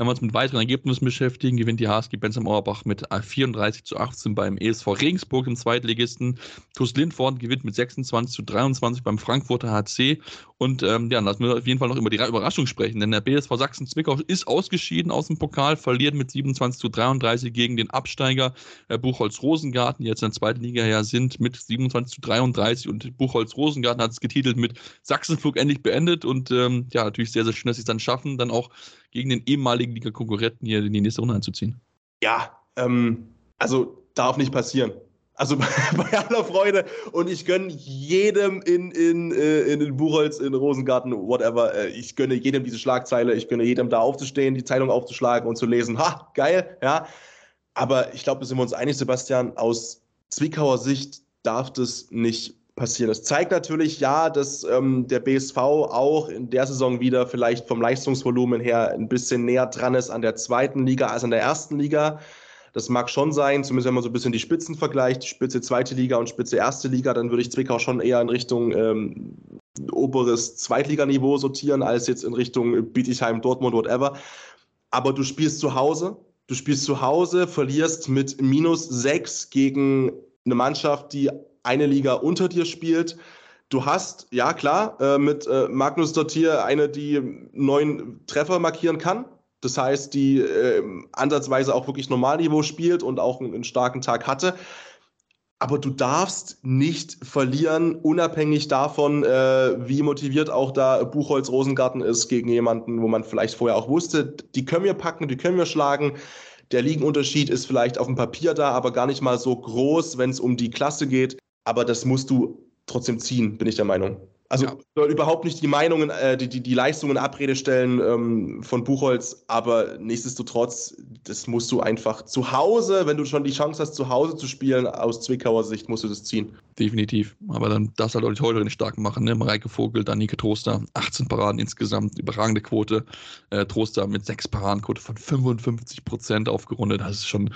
Wenn wir uns mit weiteren Ergebnissen beschäftigen, gewinnt die HSG Bensheim Auerbach mit 34 zu 18 beim ESV Regensburg im Zweitligisten. TuS Lindford gewinnt mit 26 zu 23 beim Frankfurter HC. Und ähm, ja, lassen wir auf jeden Fall noch über die Überraschung sprechen, denn der BSV Sachsen-Zwickau ist ausgeschieden aus dem Pokal, verliert mit 27 zu 33 gegen den Absteiger äh, Buchholz-Rosengarten, die jetzt in der zweiten Liga ja sind, mit 27 zu 33 und Buchholz-Rosengarten hat es getitelt mit Sachsenflug endlich beendet und ähm, ja, natürlich sehr, sehr schön, dass sie es dann schaffen, dann auch gegen den ehemaligen Liga-Konkurrenten hier in die nächste Runde einzuziehen. Ja, ähm, also darf nicht passieren. Also *laughs* bei aller Freude und ich gönne jedem in, in, äh, in, in Buchholz, in Rosengarten, whatever, äh, ich gönne jedem diese Schlagzeile, ich gönne jedem da aufzustehen, die Zeitung aufzuschlagen und zu lesen, ha, geil, ja. Aber ich glaube, da sind wir uns einig, Sebastian, aus Zwickauer Sicht darf das nicht passieren. Das zeigt natürlich, ja, dass ähm, der BSV auch in der Saison wieder vielleicht vom Leistungsvolumen her ein bisschen näher dran ist an der zweiten Liga als an der ersten Liga. Das mag schon sein, zumindest wenn man so ein bisschen die Spitzen vergleicht, Spitze zweite Liga und Spitze erste Liga, dann würde ich Zwickau schon eher in Richtung ähm, oberes Zweitliganiveau sortieren, als jetzt in Richtung Bietigheim, Dortmund, whatever. Aber du spielst zu Hause, du spielst zu Hause, verlierst mit minus sechs gegen eine Mannschaft, die eine Liga unter dir spielt. Du hast, ja klar, äh, mit äh, Magnus Dottier eine, die neun Treffer markieren kann. Das heißt, die äh, ansatzweise auch wirklich Normalniveau spielt und auch einen, einen starken Tag hatte. Aber du darfst nicht verlieren, unabhängig davon, äh, wie motiviert auch da Buchholz Rosengarten ist gegen jemanden, wo man vielleicht vorher auch wusste, die können wir packen, die können wir schlagen. Der Liegenunterschied ist vielleicht auf dem Papier da, aber gar nicht mal so groß, wenn es um die Klasse geht aber das musst du trotzdem ziehen, bin ich der Meinung. Also ja. soll überhaupt nicht die Meinungen, äh, die, die, die Leistungen Abrede stellen ähm, von Buchholz, aber nichtsdestotrotz, das musst du einfach zu Hause, wenn du schon die Chance hast, zu Hause zu spielen, aus Zwickauer Sicht musst du das ziehen. Definitiv. Aber dann darfst du halt auch die Torhüterin stark machen. Ne? Mareike Vogel, Danike Troster, 18 Paraden insgesamt, überragende Quote. Äh, Troster mit 6 Paradenquote von 55 Prozent aufgerundet. Das ist schon,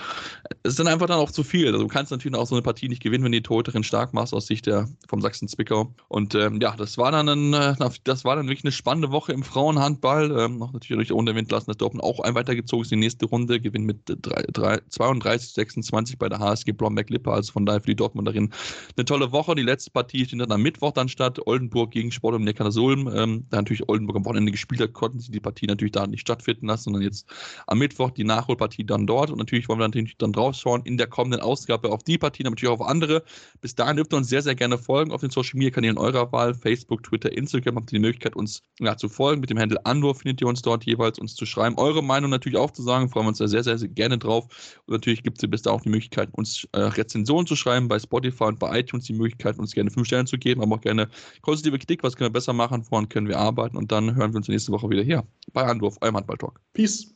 es ist dann einfach dann auch zu viel. Also du kannst natürlich auch so eine Partie nicht gewinnen, wenn die Torhüterin stark machst aus Sicht der, vom Sachsen-Zwickau. Und ähm, ja, das war dann, ein, äh, das war dann wirklich eine spannende Woche im Frauenhandball. Ähm, noch natürlich ohne Wind lassen, dass Dortmund auch ein weitergezogen ist die nächste Runde, gewinnt mit 3, 3, 32 26 bei der HSG Blomberg-Lippe. Also von daher für die Dortmunderin eine tolle Woche. Die letzte Partie findet dann am Mittwoch dann statt. Oldenburg gegen Sport um Neckarsulm. Ähm, da natürlich Oldenburg am Wochenende gespielt hat, konnten sie die Partie natürlich da nicht stattfinden lassen, sondern jetzt am Mittwoch die Nachholpartie dann dort. Und natürlich wollen wir natürlich dann drauf schauen in der kommenden Ausgabe auf die Partie, natürlich auch auf andere. Bis dahin dürft ihr uns sehr, sehr gerne folgen auf den Social Media Kanälen eurer Wahl. Facebook, Twitter, Instagram habt ihr die Möglichkeit, uns ja, zu folgen. Mit dem Handel Anwurf findet ihr uns dort jeweils, uns zu schreiben. Eure Meinung natürlich auch zu sagen. Freuen wir uns da sehr, sehr, sehr gerne drauf. Und natürlich gibt es bis da auch die Möglichkeit, uns äh, Rezensionen zu schreiben bei Spotify und bei iTunes. Die Möglichkeit, uns gerne fünf Sterne zu geben, aber auch gerne konstruktive Kritik. Was können wir besser machen? Woran können wir arbeiten? Und dann hören wir uns nächste Woche wieder hier bei Anwurf, eurem Handball-Talk. Peace.